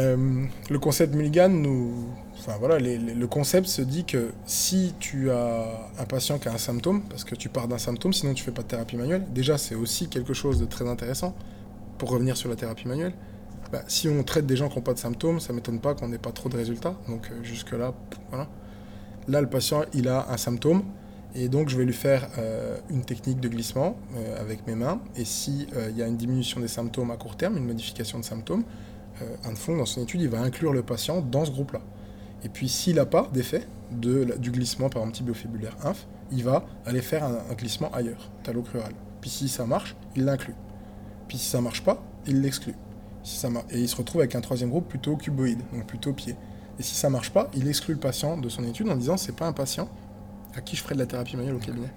Euh, le concept Mulligan nous. Enfin voilà, le concept se dit que si tu as un patient qui a un symptôme, parce que tu pars d'un symptôme, sinon tu fais pas de thérapie manuelle, déjà c'est aussi quelque chose de très intéressant pour revenir sur la thérapie manuelle. Bah, si on traite des gens qui n'ont pas de symptômes, ça m'étonne pas qu'on n'ait pas trop de résultats. Donc euh, jusque-là, voilà. Là, le patient, il a un symptôme, et donc je vais lui faire euh, une technique de glissement avec mes mains. Et s'il il y a une diminution des symptômes à court terme, une modification de symptômes, euh, fond, dans son étude, il va inclure le patient dans ce groupe-là. Et puis, s'il n'a pas d'effet de, du glissement, par exemple, tibiofibulaire inf, il va aller faire un, glissement ailleurs, talocrural. Puis, si ça marche, il l'inclut. Puis, si ça marche pas, il l'exclut. Et il se retrouve avec un troisième groupe plutôt cuboïde, donc plutôt pied. Et si ça marche pas, il exclut le patient de son étude en disant c'est pas un patient à qui je ferai de la thérapie manuelle au cabinet.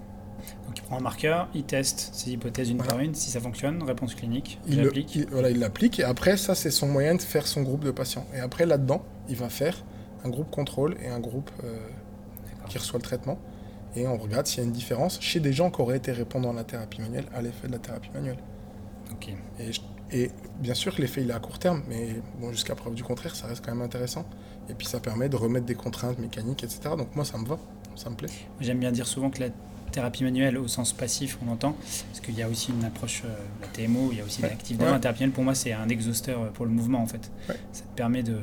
Donc il prend un marqueur, il teste ses hypothèses une par une, si ça fonctionne, réponse clinique, il l'applique. Voilà, il l'applique et après ça c'est son moyen de faire son groupe de patients. Et après là-dedans, il va faire un groupe contrôle et un groupe euh, qui reçoit le traitement. Et on regarde s'il y a une différence chez des gens qui auraient été répondants à la thérapie manuelle à l'effet de la thérapie manuelle. Et bien sûr que l'effet il est à court terme, mais bon, jusqu'à preuve du contraire, ça reste quand même intéressant. Et puis ça permet de remettre des contraintes mécaniques, etc. Donc moi ça me va, ça me plaît. J'aime bien dire souvent que la thérapie manuelle au sens passif, on entend, parce qu'il y a aussi une approche, euh, la TMO, il y a aussi l'actif ouais. thérapie Pour moi, c'est un exhausteur euh, pour le mouvement, en fait. Ça te permet de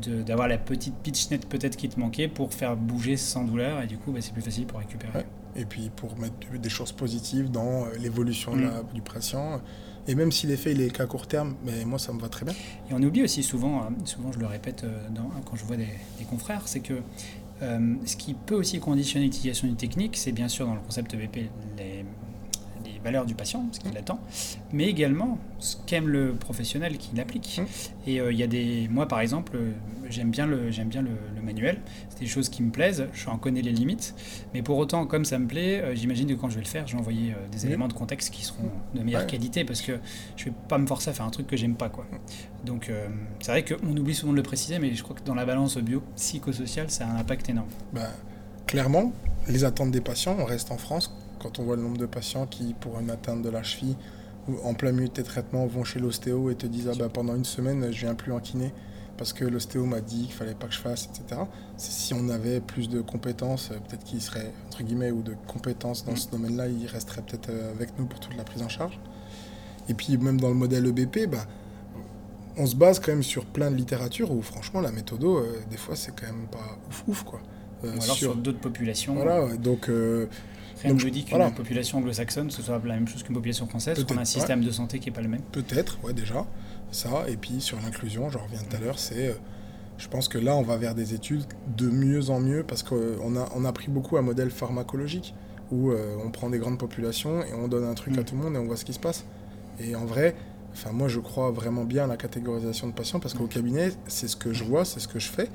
d'avoir la petite pitch net peut-être qui te manquait pour faire bouger sans douleur et du coup bah, c'est plus facile pour récupérer. Et puis pour mettre des choses positives dans euh, l'évolution mm. du patient. Et même si l'effet il est qu'à court terme, mais moi ça me va très bien. Et on oublie aussi souvent, souvent je le répète dans, quand je vois des, des confrères, c'est que ce qui peut aussi conditionner l'utilisation d'une technique, c'est bien sûr dans le concept BP les, valeurs du patient, ce qu'il attend, mais également ce qu'aime le professionnel qui l'applique. Et euh, il y a des, moi par exemple, euh, j'aime bien le, j'aime bien le, manuel. C'est des choses qui me plaisent. Je en connais les limites, mais pour autant, comme ça me plaît, euh, j'imagine que quand je vais le faire, je vais envoyer des éléments de contexte qui seront de meilleure qualité parce que je vais pas me forcer à faire un truc que j'aime pas, quoi. Donc c'est vrai qu'on oublie souvent de le préciser, mais je crois que dans la balance bio psychosociale, ça a un impact énorme. Bah, clairement, les attentes des patients, on reste en France quand on voit le nombre de patients qui, pour une atteinte de la cheville, en plein milieu de tes traitements, vont chez l'ostéo et te disent ah bah, pendant une semaine, je viens plus en kiné parce que l'ostéo m'a dit qu'il fallait pas que je fasse, etc. Si on avait plus de compétences, euh, peut-être qu'il serait, entre guillemets, ou de compétences dans ce domaine-là, il resterait peut-être euh, avec nous pour toute la prise en charge. Et puis même dans le modèle EBP, bah, on se base quand même sur plein de littérature où franchement la méthodo, euh, des fois, c'est quand même pas ouf ouf quoi. Ou alors sur, d'autres populations. Voilà, donc Rien ne dit qu'une population anglo-saxonne ce soit la même chose qu'une population française, qu'on a un système de santé qui n'est pas le même. Peut-être, ouais, déjà. Ça, et puis sur l'inclusion, j'en reviens tout à l'heure, c'est. Euh, je pense que là, on va vers des études de mieux en mieux parce qu'on a, on a pris beaucoup un modèle pharmacologique où euh, on prend des grandes populations et on donne un truc à mm. tout le monde et on voit ce qui se passe. Et en vrai, enfin, moi, je crois vraiment bien à la catégorisation de patients parce qu'au mm. cabinet, c'est ce que je vois, c'est ce que je fais.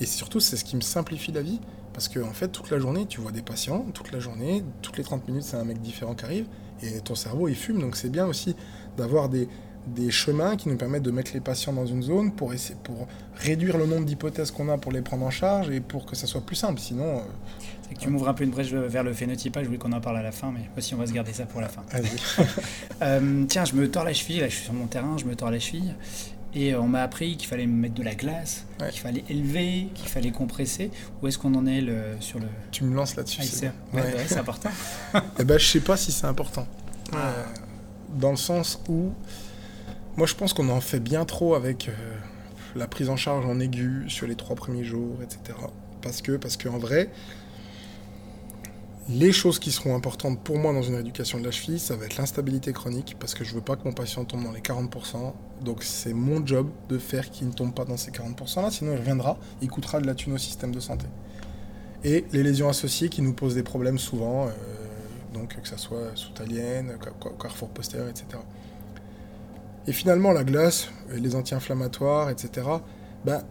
Et surtout, c'est ce qui me simplifie la vie. Parce que en fait, toute la journée, tu vois des patients, toute la journée, toutes les 30 minutes, c'est un mec différent qui arrive, et ton cerveau, il fume. Donc c'est bien aussi d'avoir des, des chemins qui nous permettent de mettre les patients dans une zone pour, essayer, pour réduire le nombre d'hypothèses qu'on a pour les prendre en charge et pour que ça soit plus simple. Sinon. Euh, c'est que tu m'ouvres un peu une brèche vers le phénotypage, je voulais qu'on en parle à la fin, mais aussi on va se garder ça pour la fin. euh, tiens, je me tords la cheville, là je suis sur mon terrain, je me tords la cheville. Et on m'a appris qu'il fallait mettre de la glace, qu'il fallait élever, qu'il fallait compresser. Où est-ce qu'on en est le, sur le. Tu me lances là-dessus. Ah, c'est important. eh ben, je sais pas si c'est important. Ah. Euh, dans le sens où moi, je pense qu'on en fait bien trop avec euh, la prise en charge en aigu sur les trois premiers jours, etc. Parce que, parce qu'en vrai, les choses qui seront importantes pour moi dans une éducation de la cheville, ça va être l'instabilité chronique, parce que je veux pas que mon patient tombe dans les 40%. Donc c'est mon job de faire qu'il ne tombe pas dans ces 40%-là, sinon il reviendra, il coûtera de la thune au système de santé. Et les lésions associées qui nous posent des problèmes souvent, euh, donc que ce soit sous-talienne, carrefour postérieur, etc. Et finalement, la glace, les anti-inflammatoires, etc. Ben,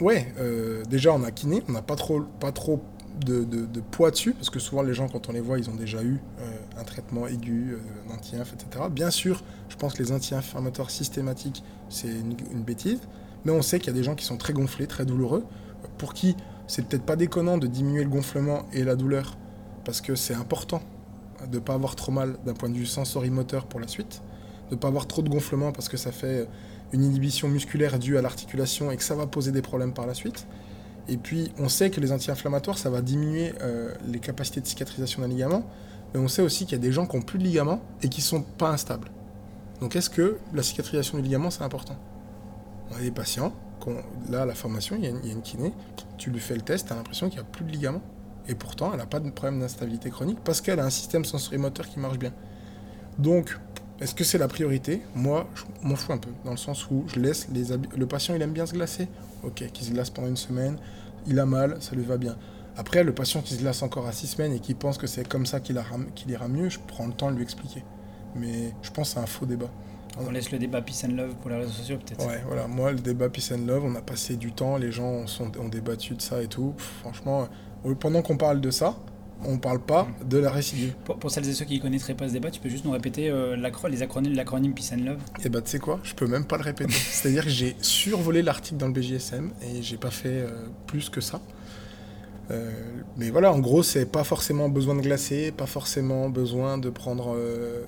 ouais, euh, déjà on a kiné, on n'a pas trop, pas trop de, poids dessus, parce que souvent les gens, quand on les voit, ils ont déjà eu euh, un traitement aigu, euh, un anti-inf, etc. Bien sûr, je pense que les anti-inflammatoires systématiques, c'est une, bêtise, mais on sait qu'il y a des gens qui sont très gonflés, très douloureux, pour qui c'est peut-être pas déconnant de diminuer le gonflement et la douleur, parce que c'est important de ne pas avoir trop mal d'un point de vue sensorimoteur pour la suite de ne pas avoir trop de gonflement parce que ça fait une inhibition musculaire due à l'articulation et que ça va poser des problèmes par la suite. Et puis, on sait que les anti-inflammatoires, ça va diminuer euh, les capacités de cicatrisation d'un ligament, mais on sait aussi qu'il y a des gens qui n'ont plus de ligament et qui ne sont pas instables. Donc, est-ce que la cicatrisation du ligament, c'est important? On a des patients, là, la formation, il y, a une, kiné, tu lui fais le test, tu as l'impression qu'il n'y a plus de ligament. Et pourtant, elle n'a pas de problème d'instabilité chronique parce qu'elle a un système sensorimoteur qui marche bien. Donc, est-ce que c'est la priorité? Moi, je m'en fous un peu, dans le sens où je laisse les le patient, il aime bien se glacer. Ok, qu'il se glace pendant une semaine, il a mal, ça lui va bien. Après, le patient qui se glace encore à six semaines et qui pense que c'est comme ça qu'il ira mieux, je prends le temps de lui expliquer. Mais je pense que c'est un faux débat. On laisse le débat Peace and Love pour les réseaux sociaux, peut-être Ouais, voilà. Moi, le débat Peace and Love, on a passé du temps, les gens ont débattu de ça et tout. franchement, euh, pendant qu'on parle de ça, on ne parle pas de la récidive. Pour, celles et ceux qui ne connaîtraient pas ce débat, tu peux juste nous répéter euh, les acronymes, l'acronyme Peace and Love Eh ben, tu sais quoi? Je peux même pas le répéter. C'est-à-dire que j'ai survolé l'article dans le BJSM et j'ai pas fait euh, plus que ça. Euh, mais voilà, en gros, c'est pas forcément besoin de glacer, pas forcément besoin de prendre,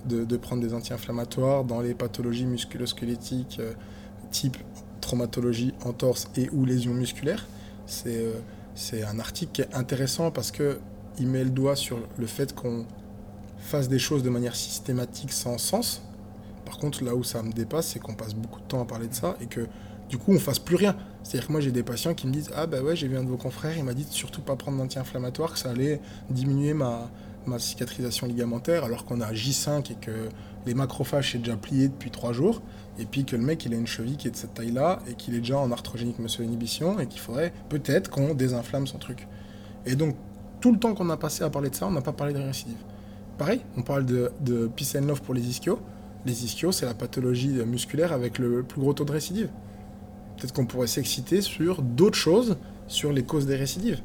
de, prendre des anti-inflammatoires dans les pathologies musculosquelettiques type traumatologie, entorse et ou lésions musculaires. C'est c'est un article qui est intéressant parce que il met le doigt sur le fait qu'on fasse des choses de manière systématique sans sens. Par contre, là où ça me dépasse, c'est qu'on passe beaucoup de temps à parler de ça et que du coup, on fasse plus rien. C'est-à-dire que moi, j'ai des patients qui me disent Ah, bah ouais, j'ai vu un de vos confrères, il m'a dit de surtout pas prendre d'anti-inflammatoire, que ça allait diminuer ma, ma cicatrisation ligamentaire, alors qu'on a J5 et que les macrophages sont déjà pliés depuis trois jours, et puis que le mec, il a une cheville qui est de cette taille-là, et qu'il est déjà en arthrogénique muscle-inhibition, et qu'il faudrait peut-être qu'on désinflamme son truc. Et donc, tout le temps qu'on a passé à parler de ça, on n'a pas parlé de récidive. Pareil, on parle de, de peace and love pour les ischios. Les ischios, c'est la pathologie musculaire avec le plus gros taux de récidive. Peut-être qu'on pourrait s'exciter sur d'autres choses, sur les causes des récidives.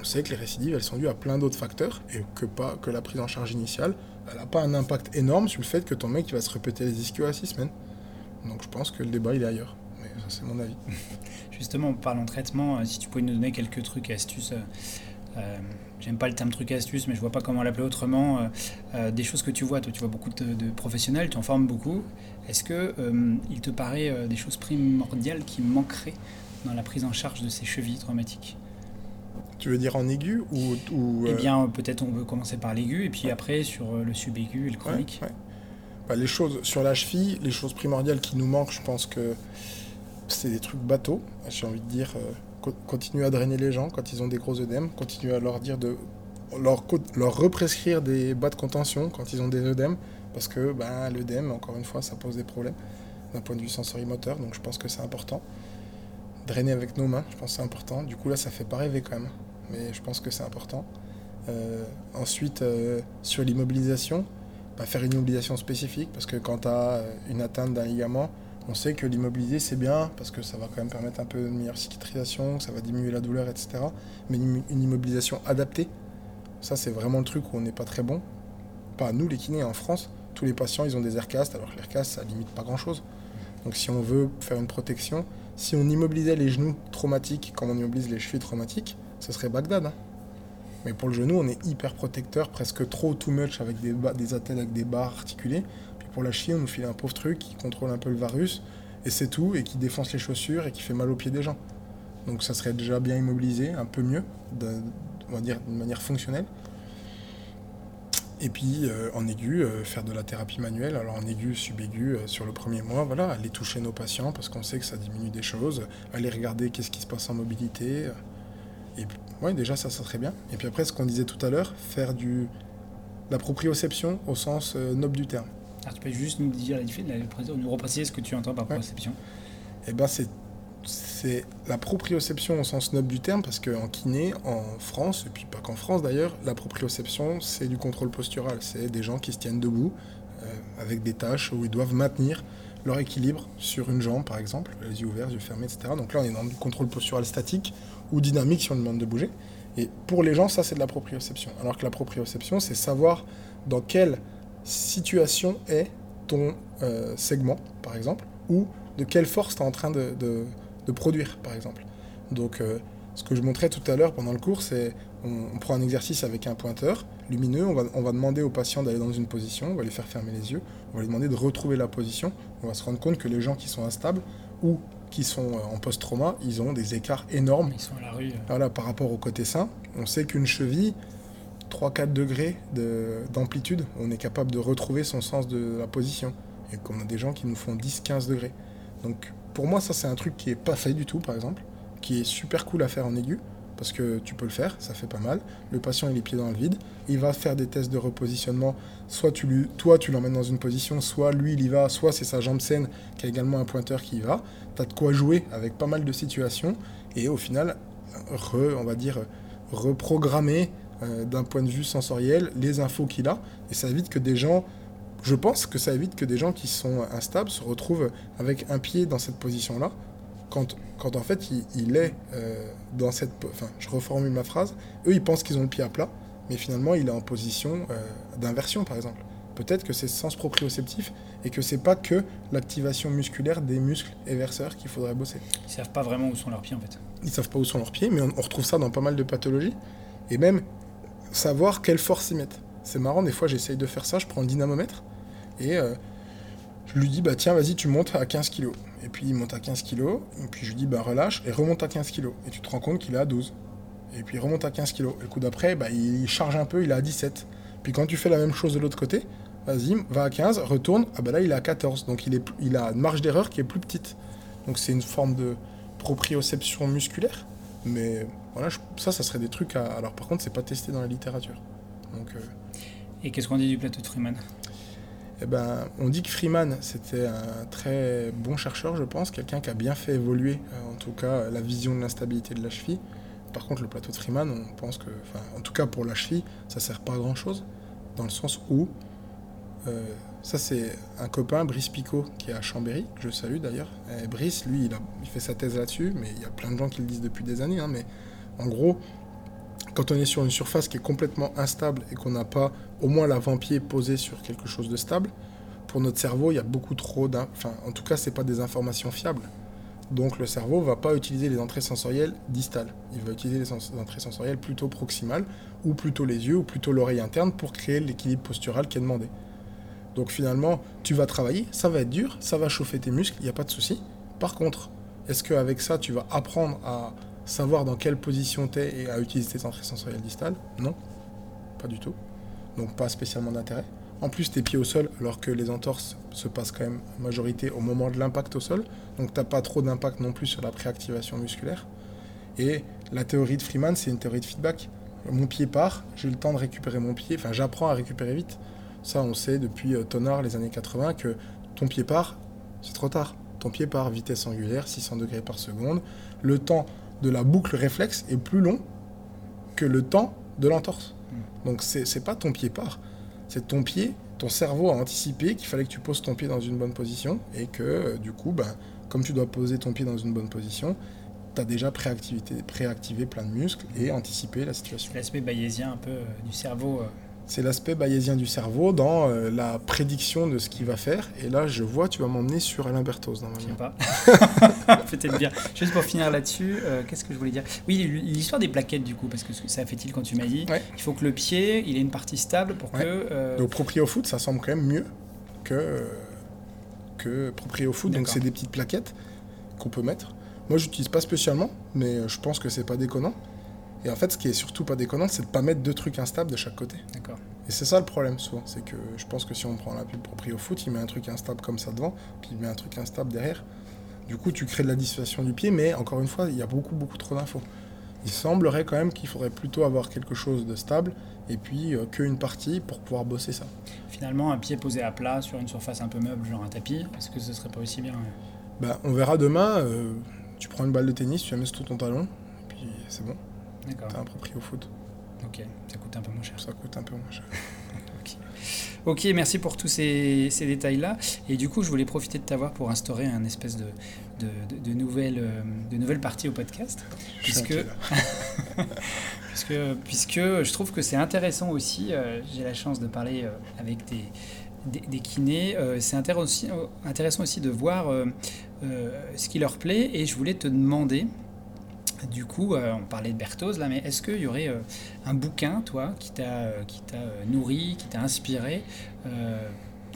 On sait que les récidives, elles sont dues à plein d'autres facteurs et que, pas, que la prise en charge initiale, elle n'a pas un impact énorme sur le fait que ton mec il va se répéter les ischios à six semaines. Donc je pense que le débat il est ailleurs. Mais c'est mon avis. Justement, en parlant de traitement, euh, si tu pouvais nous donner quelques trucs, astuces euh, euh, j'aime pas le terme truc astuce, mais je vois pas comment l'appeler autrement. Euh, euh, des choses que tu vois, toi, tu vois beaucoup de, professionnels, tu en formes beaucoup. Est-ce que il te paraît des choses primordiales qui manqueraient dans la prise en charge de ces chevilles traumatiques? Tu veux dire en aigu ou, ou Eh bien, peut-être on veut commencer par l'aigu et puis après sur le subaigu et le chronique. Bah, les choses sur la cheville, les choses primordiales qui nous manquent, je pense que c'est des trucs bateaux. J'ai envie de dire, continuer à drainer les gens quand ils ont des gros œdèmes, continuer à leur dire de leur, leur represcrire des bas de contention quand ils ont des œdèmes, parce que ben, l'œdème, encore une fois, ça pose des problèmes d'un point de vue sensorimoteur, donc je pense que c'est important. Drainer avec nos mains, je pense que c'est important. Du coup, là, ça fait pas rêver quand même, mais je pense que c'est important. Euh, ensuite, euh, sur l'immobilisation, faire une immobilisation spécifique, parce que quand tu as une atteinte d'un ligament, on sait que l'immobiliser, c'est bien parce que ça va quand même permettre un peu de meilleure cicatrisation, ça va diminuer la douleur, etc. Mais une immobilisation adaptée, ça c'est vraiment le truc où on n'est pas très bon. Pas nous les kinés en France, tous les patients, ils ont des aircasts, alors que l'aircast, ça limite pas grand-chose. Donc si on veut faire une protection, si on immobilisait les genoux traumatiques comme on immobilise les chevilles traumatiques, ce serait Bagdad. hein. Mais pour le genou, on est hyper protecteur, presque trop too much avec des, des avec des barres articulées. Pour la cheville, on nous file un pauvre truc qui contrôle un peu le varus, et c'est tout, et qui défonce les chaussures et qui fait mal aux pieds des gens. Donc ça serait déjà bien immobilisé, un peu mieux, de- on va dire d'une manière fonctionnelle. Et puis euh, en aigu, euh, faire de la thérapie manuelle. Alors en aigu, subaigu, euh, sur le premier mois, voilà, aller toucher nos patients parce qu'on sait que ça diminue des choses, aller regarder qu'est-ce qui se passe en mobilité. euh, Et ouais, déjà ça, ça serait bien. Et puis après, ce qu'on disait tout à l'heure, faire du la proprioception au sens noble du terme. Alors, tu peux juste nous dire la différence, nous repréciser ce que tu entends par Ouais. proprioception. Eh ben c'est c'est la proprioception au sens noble du terme parce qu'en kiné, en France, et puis pas qu'en France d'ailleurs, la proprioception c'est du contrôle postural. C'est des gens qui se tiennent debout euh, avec des tâches où ils doivent maintenir leur équilibre sur une jambe par exemple, les yeux ouverts, les yeux fermés, etc. Donc là on est dans du contrôle postural statique ou dynamique si on demande de bouger. Et pour les gens, ça c'est de la proprioception. Alors que la proprioception, c'est savoir dans quelle situation est ton euh, segment, par exemple, ou de quelle force tu es en train de, de- de produire, par exemple. Donc, euh, ce que je montrais tout à l'heure pendant le cours, c'est on, on prend un exercice avec un pointeur lumineux, on va, on va demander au patient d'aller dans une position, on va lui faire fermer les yeux, on va lui demander de retrouver la position. On va se rendre compte que les gens qui sont instables ou qui sont euh, en post-trauma, ils ont des écarts énormes Ils sont à la rue. voilà, par rapport au côté sain, on sait qu'une cheville, 3-4 degrés de- d'amplitude, on est capable de retrouver son sens de la position. Et qu'on a des gens qui nous font 10-15 degrés. Donc pour moi, ça c'est un truc qui est pas fait du tout, par exemple, qui est super cool à faire en aigu, parce que tu peux le faire, ça fait pas mal. Le patient il est les pieds dans le vide, il va faire des tests de repositionnement. Soit tu lui, toi tu l'emmènes dans une position, soit lui il y va, soit c'est sa jambe saine qui a également un pointeur qui y va. Tu as de quoi jouer avec pas mal de situations, et au final, on va dire, reprogrammer euh, d'un point de vue sensoriel les infos qu'il a, et ça évite que des gens, je pense que ça évite que des gens qui sont instables se retrouvent avec un pied dans cette position-là, quand, quand en fait il, il est euh, dans cette... Enfin, je reformule ma phrase, eux ils pensent qu'ils ont le pied à plat, mais finalement il est en position euh, d'inversion par exemple. Peut-être que c'est sens proprioceptif et que c'est pas que l'activation musculaire des muscles éverseurs qu'il faudrait bosser Ils savent pas vraiment où sont leurs pieds en fait. ils savent pas où sont leurs pieds, mais on, on retrouve ça dans pas mal de pathologies. Et même savoir quelle force ils mettent. C'est marrant, des fois j'essaye de faire ça, je prends le dynamomètre et euh, je lui dis bah tiens vas-y tu montes à 15 kg. Et puis il monte à 15 kg, et puis je lui dis bah relâche et remonte à 15 kg. Et tu te rends compte qu'il est à 12. Et puis il remonte à 15 kg. Et le coup d'après, bah, il charge un peu, il est à 17. Puis quand tu fais la même chose de l'autre côté, vas-y, va à 15, retourne, ah bah là il est à 14. Donc il, est, il a une marge d'erreur qui est plus petite. Donc c'est une forme de proprioception musculaire. Mais voilà, je- ça, ça serait des trucs à... Alors par contre, c'est pas testé dans la littérature. Donc... euh, Et qu'est-ce qu'on dit du plateau de Freeman? Eh ben, on dit que Freeman, c'était un très bon chercheur, je pense, quelqu'un qui a bien fait évoluer, euh, en tout cas, la vision de l'instabilité de la cheville. Par contre, le plateau de Freeman, on pense que, enfin, en tout cas pour la cheville, ça sert pas à grand chose, dans le sens où, euh, ça c'est un copain, Brice Picot, qui est à Chambéry, que je salue d'ailleurs. Brice, lui, il, a, il fait sa thèse là-dessus, mais il y a plein de gens qui le disent depuis des années, hein, mais en gros, quand on est sur une surface qui est complètement instable et qu'on n'a pas au moins l'avant-pied posé sur quelque chose de stable, pour notre cerveau, il y a beaucoup trop d'in- Enfin, en tout cas, c'est pas des informations fiables. Donc le cerveau va pas utiliser les entrées sensorielles distales. Il va utiliser les les entrées sensorielles plutôt proximales, ou plutôt les yeux, ou plutôt l'oreille interne pour créer l'équilibre postural qui est demandé. Donc finalement, tu vas travailler, ça va être dur, ça va chauffer tes muscles, il n'y a pas de souci. Par contre, est-ce qu'avec ça, tu vas apprendre à savoir dans quelle position tu es et à utiliser tes entrées sensorielles distales Non, pas du tout. Donc pas spécialement d'intérêt. En plus, tes pieds au sol, alors que les entorses se passent quand même en majorité au moment de l'impact au sol. Donc t'as pas trop d'impact non plus sur la préactivation musculaire. Et la théorie de Freeman, c'est une théorie de feedback. Mon pied part, j'ai le temps de récupérer mon pied, enfin j'apprends à récupérer vite. Ça, on sait depuis euh, Tonard, les années 80, que ton pied part, c'est trop tard. Ton pied part, vitesse angulaire, 600 degrés par seconde. Le temps de la boucle réflexe est plus long que le temps de l'entorse. Donc c'est pas ton pied part, c'est ton pied, ton cerveau a anticipé qu'il fallait que tu poses ton pied dans une bonne position et que euh, du coup, ben, comme tu dois poser ton pied dans une bonne position, tu as déjà préactivité- préactivé plein de muscles et anticipé la situation. L'aspect bayésien un peu euh, du cerveau. euh, C'est l'aspect bayésien du cerveau dans euh, la prédiction de ce qu'il va faire. Et là, je vois, tu vas m'emmener sur Alain Berthoz Je sais pas. Peut-être bien. Juste pour finir là-dessus, euh, qu'est-ce que je voulais dire? Oui, l'histoire des plaquettes, du coup, parce que ça fait-il quand tu m'as dit? Il faut que le pied, il ait une partie stable pour que. Euh... Donc, proprio foot, ça semble quand même mieux que, que proprio foot. Donc, c'est des petites plaquettes qu'on peut mettre. Moi, j'utilise pas spécialement, mais je pense que c'est pas déconnant. Et en fait, ce qui est surtout pas déconnant, c'est de pas mettre deux trucs instables de chaque côté. D'accord. Et c'est ça le problème souvent, c'est que je pense que si on prend la pub proprio au foot, il met un truc instable comme ça devant, puis il met un truc instable derrière. Du coup, tu crées de la dissuasion du pied, mais encore une fois, il y a beaucoup, beaucoup trop d'infos. Il semblerait quand même qu'il faudrait plutôt avoir quelque chose de stable et puis euh, qu'une partie pour pouvoir bosser ça. Finalement, un pied posé à plat sur une surface un peu meuble, genre un tapis, est-ce que ce serait pas aussi bien bah, On verra demain. Euh, tu prends une balle de tennis, tu la mets sous ton talon, et puis c'est bon. D'accord. T'as un proprio foot. Ok, ça coûte un peu moins cher. Ça coûte un peu moins cher. ok, merci pour tous ces, détails-là. Et du coup, je voulais profiter de t'avoir pour instaurer un espèce de, de, nouvelle, euh, de nouvelle partie au podcast. Puisque, puisque, puisque je trouve que c'est intéressant aussi. Euh, j'ai la chance de parler euh, avec des, des, kinés. c'est intéressant, intéressant aussi de voir ce qui leur plaît. Et je voulais te demander du coup, euh, on parlait de Berthoz là, mais est-ce qu'il y aurait euh, un bouquin, toi, qui t'a euh, nourri, qui t'a inspiré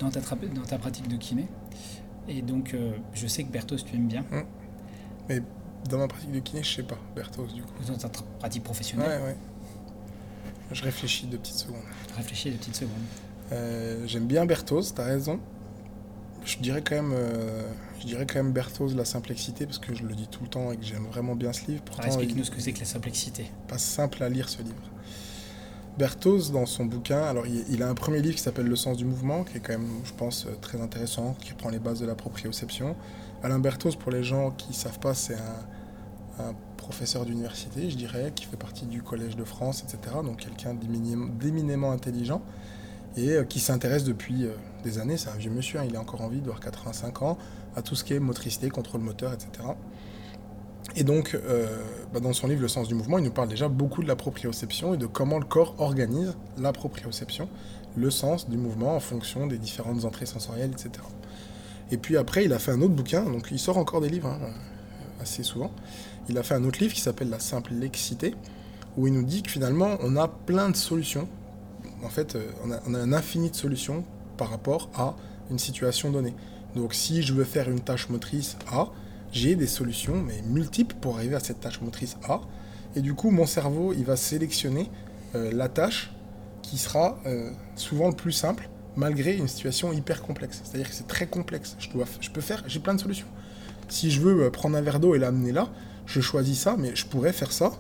dans, ta dans ta pratique de kiné? Et donc, je sais que Berthoz, tu aimes bien. Hum. Mais dans ma pratique de kiné, je sais pas, Berthoz, du coup. Dans ta pratique professionnelle? Ouais, ouais. Je réfléchis deux petites secondes. Réfléchis deux petites secondes. J'aime bien Berthoz, t'as raison je dirais quand même, je dirais quand même Berthoz la simplicité parce que je le dis tout le temps et que j'aime vraiment bien ce livre. Explique-nous ce que c'est que la simplicité. Pas simple à lire ce livre. Berthoz dans son bouquin, alors il, a un premier livre qui s'appelle Le sens du mouvement, qui est quand même, je pense, euh, très intéressant, qui prend les bases de la proprioception. Alain Berthoz, pour les gens qui ne savent pas, c'est un, professeur d'université, je dirais, qui fait partie du Collège de France, etc. Donc quelqu'un d'éminemment intelligent et euh, qui s'intéresse depuis des années, c'est un vieux monsieur, hein, il est encore en vie, il doit avoir 85 ans, à tout ce qui est motricité, contrôle moteur, etc. Et donc, euh, bah, dans son livre Le sens du mouvement, il nous parle déjà beaucoup de la proprioception et de comment le corps organise la proprioception, le sens du mouvement en fonction des différentes entrées sensorielles, etc. Et puis après, il a fait un autre bouquin, donc il sort encore des livres hein, assez souvent. Il a fait un autre livre qui s'appelle La simple lexité, où il nous dit que finalement, on a plein de solutions. En fait, euh, on a, on a un infini de solutions par rapport à une situation donnée. Donc si je veux faire une tâche motrice A, j'ai des solutions, mais multiples pour arriver à cette tâche motrice A. Et du coup, mon cerveau, il va sélectionner euh, la tâche qui sera euh, souvent le plus simple, malgré une situation hyper complexe. C'est-à-dire que c'est très complexe. Je, dois, je peux faire, j'ai plein de solutions. Si je veux euh, prendre un verre d'eau et l'amener là, je choisis ça, mais je pourrais faire ça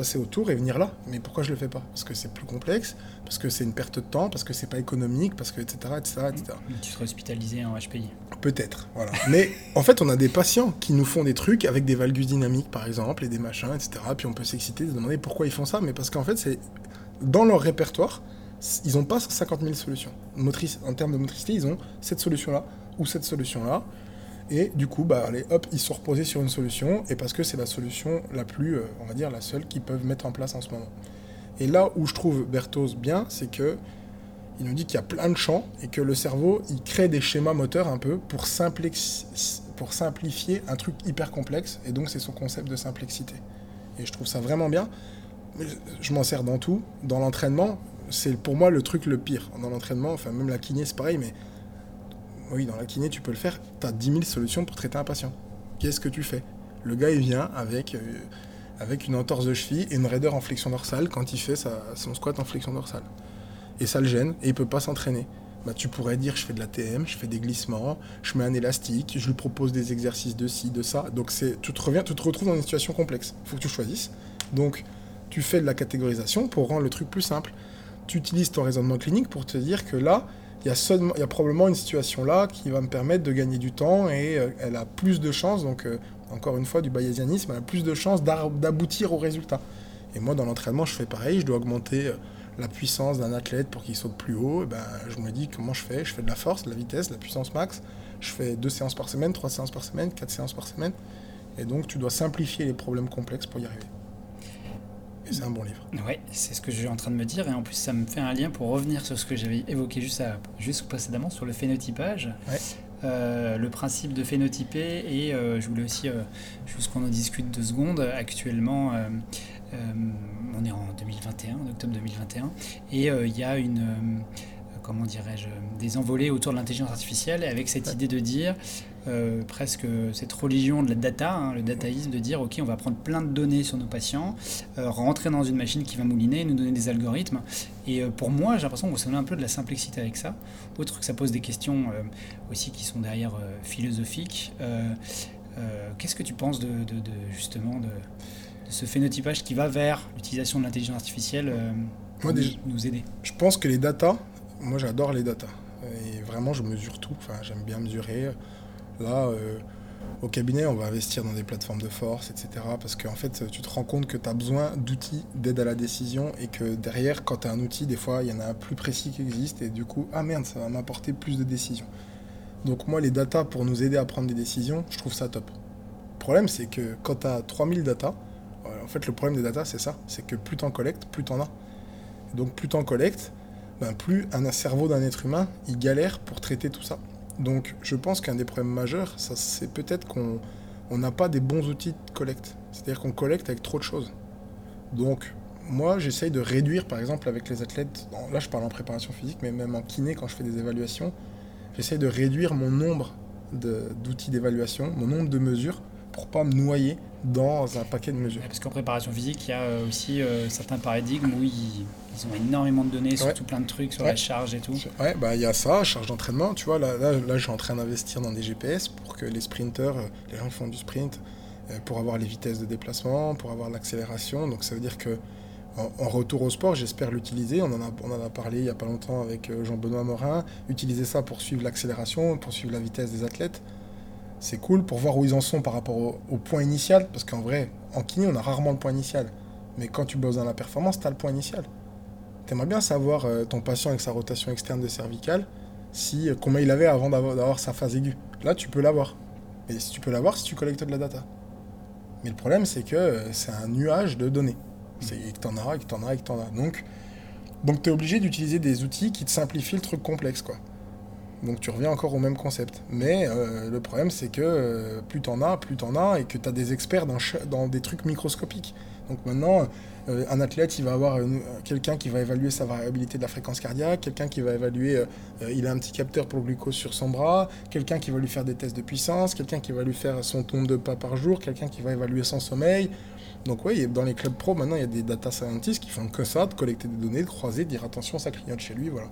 passer autour et venir là. Mais pourquoi je le fais pas? Parce que c'est plus complexe, parce que c'est une perte de temps, parce que c'est pas économique, parce que etc. etc., etc. Tu serais hospitalisé en HPI. Peut-être, voilà. Mais en fait, on a des patients qui nous font des trucs avec des valgus dynamiques, par exemple, et des machins, etc. Puis on peut s'exciter, se demander pourquoi ils font ça, mais parce qu'en fait, c'est dans leur répertoire, ils n'ont pas 50 000 solutions. Motrice, en termes de motricité, ils ont cette solution-là ou cette solution-là. Et du coup, bah, allez, hop, ils sont reposés sur une solution, et parce que c'est la solution la plus, euh, on va dire, la seule qu'ils peuvent mettre en place en ce moment. Et là où je trouve Berthoz bien, c'est que il nous dit qu'il y a plein de champs et que le cerveau, il crée des schémas moteurs un peu pour, pour simplifier un truc hyper complexe, et donc c'est son concept de simplicité. Et je trouve ça vraiment bien. Je m'en sers dans tout. Dans l'entraînement, c'est pour moi le truc le pire. Dans l'entraînement, enfin même la kiné, c'est pareil, mais oui, dans la kiné, tu peux le faire. Tu as 10 000 solutions pour traiter un patient. Qu'est-ce que tu fais? Le gars, il vient avec, euh, avec une entorse de cheville et une raideur en flexion dorsale quand il fait son squat en flexion dorsale. Et ça le gêne et il peut pas s'entraîner. Bah, tu pourrais dire je fais de la TM, je fais des glissements, je mets un élastique, je lui propose des exercices de ci, de ça. Donc c'est, tu te reviens, tu te retrouves dans une situation complexe. Il faut que tu choisisses. Donc tu fais de la catégorisation pour rendre le truc plus simple. Tu utilises ton raisonnement clinique pour te dire que là, il y, a probablement une situation là qui va me permettre de gagner du temps et euh, elle a plus de chances, donc euh, encore une fois du bayésianisme, elle a plus de chances d'aboutir au résultat. Et moi dans l'entraînement je fais pareil, je dois augmenter euh, la puissance d'un athlète pour qu'il saute plus haut, et ben, je me dis comment je fais, je fais de la force, de la vitesse, de la puissance max, je fais deux séances par semaine, trois séances par semaine, quatre séances par semaine, et donc tu dois simplifier les problèmes complexes pour y arriver. C'est un bon livre. Oui, c'est ce que je suis en train de me dire. Et en plus, ça me fait un lien pour revenir sur ce que j'avais évoqué juste, juste précédemment sur le phénotypage. Euh, le principe de phénotyper et je voulais aussi, juste qu'on en discute deux secondes, actuellement, on est en 2021, en octobre 2021, et il y a une comment dirais-je, des envolées autour de l'intelligence artificielle, avec cette idée de dire, euh, presque cette religion de la data, hein, le dataïsme, de dire, ok, on va prendre plein de données sur nos patients, euh, rentrer dans une machine qui va mouliner, nous donner des algorithmes. Et euh, pour moi, j'ai l'impression qu'on s'en un peu de la simplicité avec ça. Autre que ça pose des questions aussi qui sont derrière philosophiques. Qu'est-ce que tu penses de, justement de, ce phénotypage qui va vers l'utilisation de l'intelligence artificielle pour nous aider? Je pense que les datas, moi j'adore les datas. Et vraiment, je mesure tout. Enfin, j'aime bien mesurer. Là, euh, au cabinet, on va investir dans des plateformes de force, etc. Parce qu'en fait, tu te rends compte que tu as besoin d'outils d'aide à la décision et que derrière, quand tu as un outil, des fois, il y en a un plus précis qui existe et du coup, ah merde, ça va m'apporter plus de décisions. Donc moi, les datas pour nous aider à prendre des décisions, je trouve ça top. Le problème, c'est que quand tu as 3000 datas, en fait, le problème des datas, c'est ça, c'est que plus tu en collectes, plus tu en as. donc plus tu en collectes, ben, plus un cerveau d'un être humain, il galère pour traiter tout ça. Donc je pense qu'un des problèmes majeurs, c'est peut-être qu'on n'a pas des bons outils de collecte. C'est-à-dire qu'on collecte avec trop de choses. Donc moi, j'essaye de réduire, par exemple, avec les athlètes, là je parle en préparation physique, mais même en kiné, quand je fais des évaluations, j'essaye de réduire mon nombre d'outils d'évaluation, mon nombre de mesures, pour pas me noyer dans un paquet de mesures. Parce qu'en préparation physique, il y a euh, aussi euh, certains paradigmes où ils, ont énormément de données sur tout plein de trucs, sur la charge et tout. Ouais, bah il y a ça, charge d'entraînement. Tu vois, là, là, là je suis en train d'investir dans des GPS pour que les sprinteurs, euh, les gens qui font du sprint, pour avoir les vitesses de déplacement, pour avoir l'accélération. Donc ça veut dire que en, retour au sport, j'espère l'utiliser. On, en a, on en a parlé il n'y a pas longtemps avec Jean-Benoît Morin. Utiliser ça pour suivre l'accélération, pour suivre la vitesse des athlètes c'est cool pour voir où ils en sont par rapport au, point initial, parce qu'en vrai, en kiné, on a rarement le point initial. Mais quand tu bosses dans la performance, tu as le point initial. Tu aimerais bien savoir euh, ton patient avec sa rotation externe de cervicale, si, euh, combien il avait avant d'avoir sa phase aiguë. Là, tu peux l'avoir. Mais si tu peux l'avoir si tu collectes de la data. Mais le problème, c'est que euh, c'est un nuage de données. C'est t'en as, que t'en as, que t'en as. Donc, donc tu es obligé d'utiliser des outils qui te simplifient le truc complexe, quoi. Donc tu reviens encore au même concept. Mais euh, le problème, c'est que euh, plus t'en as, plus t'en as, et que tu as des experts dans, dans, des trucs microscopiques. Donc maintenant, euh, un athlète, il va avoir quelqu'un qui va évaluer sa variabilité de la fréquence cardiaque, quelqu'un qui va évaluer, il a un petit capteur pour le glucose sur son bras, quelqu'un qui va lui faire des tests de puissance, quelqu'un qui va lui faire son nombre de pas par jour, quelqu'un qui va évaluer son sommeil. Donc oui, dans les clubs pro, maintenant, il y a des data scientists qui font que ça, de collecter des données, de croiser, de dire attention, ça clignote chez lui, voilà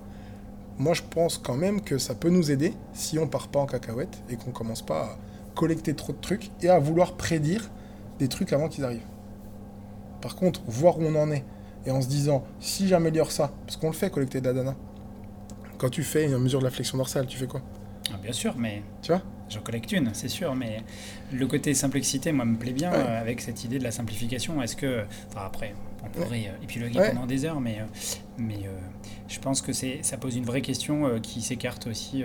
moi je pense quand même que ça peut nous aider si on part pas en cacahuète et qu'on commence pas à collecter trop de trucs et à vouloir prédire des trucs avant qu'ils arrivent. Par contre, voir où on en est et en se disant si j'améliore ça, parce qu'on le fait collecter de la data. Quand tu fais une mesure de la flexion dorsale, tu fais quoi? Ah, Bien sûr, mais. Tu vois? J'en collecte une, c'est sûr, mais le côté simplicité, moi, me plaît bien euh, avec cette idée de la simplification. Est-ce que. Enfin, après, on pourrait euh, épiloguer pendant des heures, mais, euh, mais je pense que ça pose une vraie question qui s'écarte aussi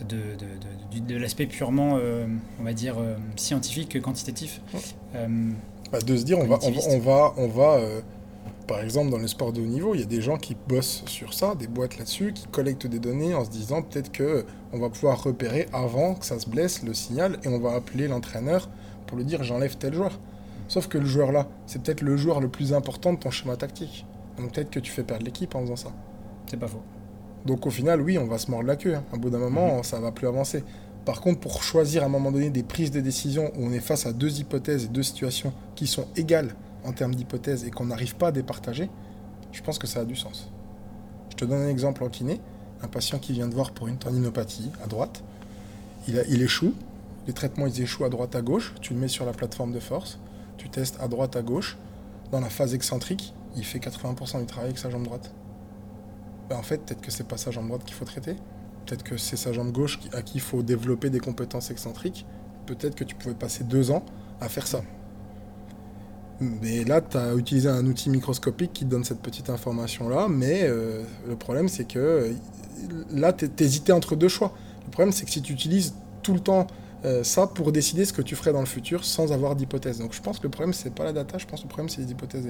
de, de, de, l'aspect purement, on va dire, scientifique, quantitatif. Bah, de se dire, on va, on va, on va, par exemple, dans le sport de haut niveau, il y a des gens qui bossent sur ça, des boîtes là-dessus, qui collectent des données en se disant peut-être que on va pouvoir repérer avant que ça se blesse le signal et on va appeler l'entraîneur pour lui dire j'enlève tel joueur. Sauf que le joueur là, c'est peut-être le joueur le plus important de ton schéma tactique. Donc peut-être que tu fais perdre l'équipe en faisant ça. C'est pas faux. Donc au final, oui, on va se mordre la queue. Hein. À bout d'un moment, mhm. ça va plus avancer. Par contre, pour choisir à un moment donné des prises de décision où on est face à deux hypothèses et deux situations qui sont égales en termes d'hypothèses et qu'on n'arrive pas à départager, je pense que ça a du sens. Je te donne un exemple en kiné. Un patient qui vient de voir pour une tendinopathie à droite, il, il échoue. Les traitements, ils échouent à droite, à gauche. Tu le mets sur la plateforme de force tu testes à droite, à gauche, dans la phase excentrique, il fait 80% du travail avec sa jambe droite. Ben, en fait, peut-être que c'est pas sa jambe droite qu'il faut traiter. Peut-être que c'est sa jambe gauche à qui il faut développer des compétences excentriques. Peut-être que tu pouvais passer deux ans à faire ça. Mais là, tu as utilisé un outil microscopique qui te donne cette petite information-là. Mais euh, le problème, c'est que là, tu hésitais entre deux choix. Le problème, c'est que si tu utilises tout le temps euh, ça pour décider ce que tu ferais dans le futur sans avoir d'hypothèse. Donc je pense que le problème c'est pas la data, je pense que le problème c'est les hypothèses.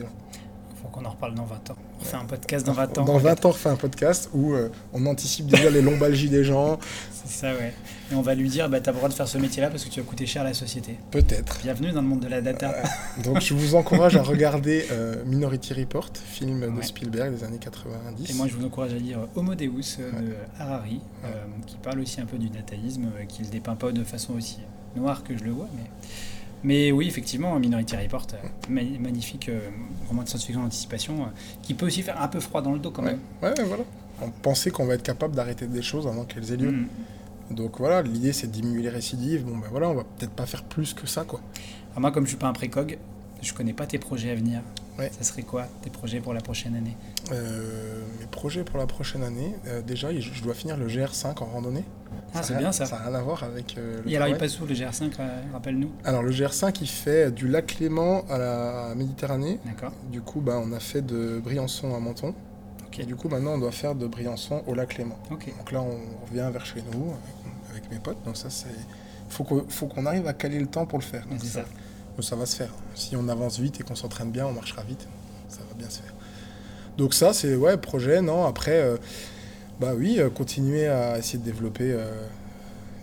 Faut qu'on en reparle dans 20 ans. On fait un podcast dans 20 ans. Dans 20 ans, on fait un podcast où euh, on anticipe déjà les lombalgies des gens. C'est ça, ouais. Et on va lui dire, bah, t'as le droit de faire ce métier-là parce que tu vas coûter cher à la société. Peut-être. Bienvenue dans le monde de la data. Euh, donc je vous encourage à regarder euh, Minority Report, film de Spielberg des années 90. Et moi, je vous encourage à lire Homo Deus de Harari, qui parle aussi un peu du dataïsme, qui le dépeint pas de façon aussi noire que je le vois, mais mais oui, effectivement, Minority Report, euh, magnifique euh, roman de science-fiction d'anticipation, euh, qui peut aussi faire un peu froid dans le dos quand même. Ouais, voilà. On pensait qu'on va être capable d'arrêter des choses avant qu'elles aient lieu. Mm. Donc voilà, l'idée c'est de diminuer les récidives. Bon ben voilà, on va peut-être pas faire plus que ça quoi. Alors moi, comme je suis pas un précog, je connais pas tes projets à venir. Ça serait quoi tes projets pour la prochaine année Mes projets pour la prochaine année, déjà, je dois finir le GR5 en randonnée. Ah, c'est bien ça. Ça n'a rien à voir avec euh, le Et alors, il passe où le GR5 euh, Rappelle-nous. Alors, le GR5, il fait du lac Clément à la Méditerranée. D'accord. Du coup, bah, on a fait de Briançon à Menton. Et du coup, maintenant, on doit faire de Briançon au lac Clément. Donc là, on revient vers chez nous avec, mes potes. Donc ça, c'est... Faut qu'on arrive à caler le temps pour le faire. Donc, ça. ça va se faire. Si on avance vite et qu'on s'entraîne bien, on marchera vite. Ça va bien se faire. Donc ça, c'est ouais, projet. Non, après... Euh, bah oui, euh, continuer à essayer de développer euh,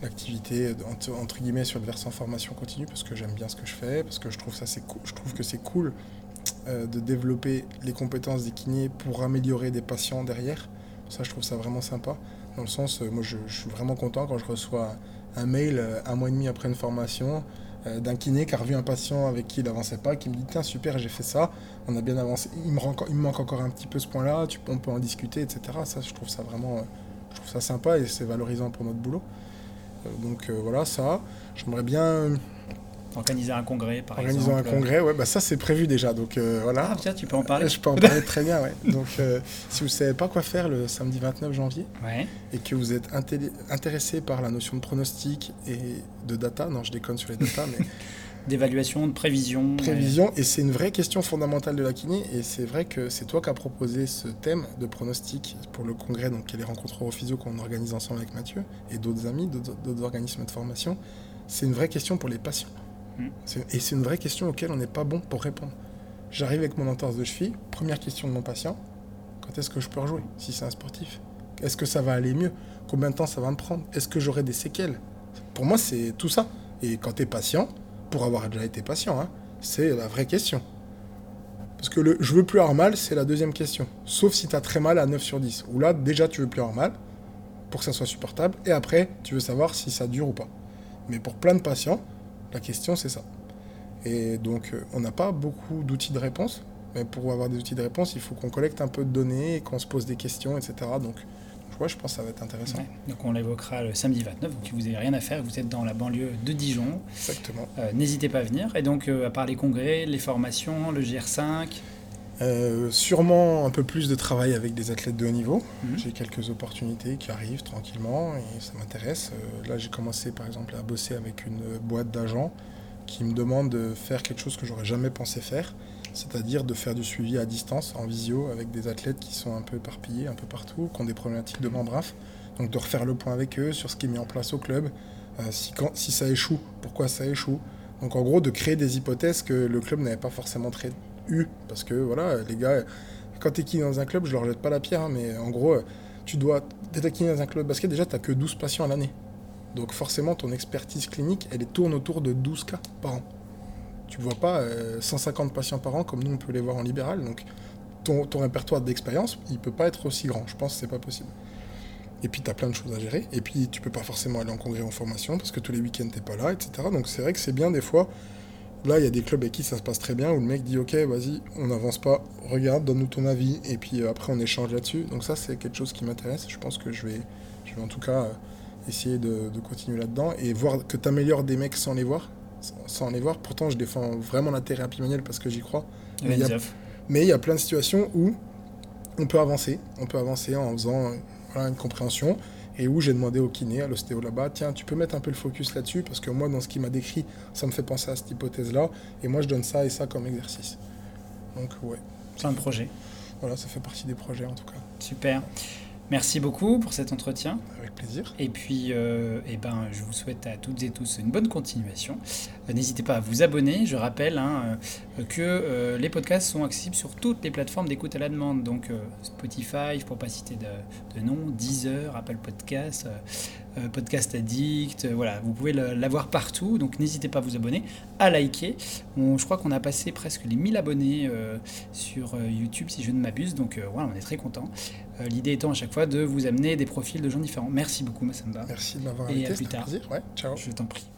l'activité entre, guillemets sur le versant formation continue parce que j'aime bien ce que je fais, parce que je trouve ça je trouve que c'est cool de développer les compétences des kinés pour améliorer des patients derrière. Ça, je trouve ça vraiment sympa. Dans le sens, moi, je, suis vraiment content quand je reçois un mail un mois et demi après une formation euh, d'un kiné qui a revu un patient avec qui il n'avançait pas, qui me dit tiens super j'ai fait ça, on a bien avancé, il me, manque encore un petit peu ce point-là, on peut en discuter, etc. Ça je trouve ça vraiment je trouve ça sympa et c'est valorisant pour notre boulot. Euh, donc euh, voilà ça, j'aimerais bien Organiser un congrès, par Organiser exemple. un congrès, ouais, bah ça c'est prévu déjà, donc euh, voilà. Ah tiens, tu peux en parler. Je peux en parler très bien, ouais. Donc euh, si vous savez pas quoi faire le samedi 29 janvier et que vous êtes intéressé par la notion de pronostic et de data, non, je déconne sur les data, mais d'évaluation, de prévision. Prévision, et c'est une vraie question fondamentale de la kiné, et c'est vrai que c'est toi qui as proposé ce thème de pronostic pour le congrès, donc les rencontres physio qu'on organise ensemble avec Mathieu et d'autres amis, d'autres organismes de formation. C'est une vraie question pour les patients. Mm. Et c'est une vraie question auquel on n'est pas bon pour répondre. J'arrive avec mon entorse de cheville, première question de mon patient, quand est-ce que je peux rejouer si c'est un sportif? Est-ce que ça va aller mieux? Combien de temps ça va me prendre? Est-ce que j'aurai des séquelles? Pour moi, c'est tout ça. Et quand tu es patient, pour avoir déjà été patient, hein, c'est la vraie question. Parce que le je veux plus avoir mal, c'est la deuxième question. Sauf si tu as très mal à 9 sur 10. Ou là, déjà, tu veux plus avoir mal pour que ça soit supportable. Et après, tu veux savoir si ça dure ou pas. Mais pour plein de patients, la question, c'est ça. Et donc, euh, on n'a pas beaucoup d'outils de réponse. Mais pour avoir des outils de réponse, il faut qu'on collecte un peu de données, qu'on se pose des questions, etc. Donc, vois, je pense que ça va être intéressant. Donc on l'évoquera le samedi 29, donc vous n'avez rien à faire, vous êtes dans la banlieue de Dijon. Exactement. Euh, n'hésitez pas à venir. Et donc, euh, à part les congrès, les formations, le GR5 Sûrement un peu plus de travail avec des athlètes de haut niveau. Mhm. J'ai quelques opportunités qui arrivent tranquillement et ça m'intéresse. là, j'ai commencé par exemple à bosser avec une boîte d'agents qui me demande de faire quelque chose que j'aurais jamais pensé faire c'est-à-dire de faire du suivi à distance, en visio, avec des athlètes qui sont un peu éparpillés, un peu partout, qui ont des problématiques de membraf. Donc de refaire le point avec eux sur ce qui est mis en place au club, euh, si, quand, si ça échoue, pourquoi ça échoue? Donc en gros, de créer des hypothèses que le club n'avait pas forcément très parce que voilà, les gars, quand tu es kiné dans un club, je leur jette pas la pierre, hein, mais en gros, tu dois, être kiné dans un club basket, déjà, tu que 12 patients à l'année. Donc forcément, ton expertise clinique, elle tourne autour de 12 cas par an. Tu vois pas 150 euh, patients par an comme nous on peut les voir en libéral. Donc ton, ton répertoire d'expérience, il peut pas être aussi grand. Je pense que c'est pas possible. Et puis tu as plein de choses à gérer. Et puis tu peux pas forcément aller en congrès en formation parce que tous les week-ends t'es pas là, etc. Donc c'est vrai que c'est bien des fois. Là, il y a des clubs avec qui ça se passe très bien où le mec dit Ok, vas-y, on n'avance pas, regarde, donne-nous ton avis, et puis euh, après on échange là-dessus. Donc, ça, c'est quelque chose qui m'intéresse. Je pense que je vais, je vais en tout cas euh, essayer de, de continuer là-dedans et voir que tu améliores des mecs sans les voir sans les voir. Pourtant, je défends vraiment la thérapie manuelle parce que j'y crois. Mais il, y a, plein de situations où on peut avancer. On peut avancer en faisant une compréhension et où j'ai demandé au kiné, à l'ostéo là-bas, tiens, tu peux mettre un peu le focus là-dessus parce que moi, dans ce qu'il m'a décrit, ça me fait penser à cette hypothèse-là et moi, je donne ça et ça comme exercice. Donc, ouais. C'est un projet. Voilà, ça fait partie des projets en tout cas. Super. Merci beaucoup pour cet entretien. Avec plaisir. Et puis, euh, eh ben, je vous souhaite à toutes et tous une bonne continuation. Euh, n'hésitez pas à vous abonner. Je rappelle, hein, que les podcasts sont accessibles sur toutes les plateformes d'écoute à la demande. Donc Spotify, pour pas citer de, de nom, Deezer, Apple Podcasts. Podcast Addict, voilà, vous pouvez l'avoir partout, donc n'hésitez pas à vous abonner, à liker. je crois qu'on a passé presque les 1000 abonnés sur YouTube, si je ne m'abuse, donc voilà, on est très content. L'idée étant à chaque fois de vous amener des profils de gens différents. Merci beaucoup, Massamba. Merci de m'avoir invité. Et à plus tard. Ouais, ciao. Je t'en prie.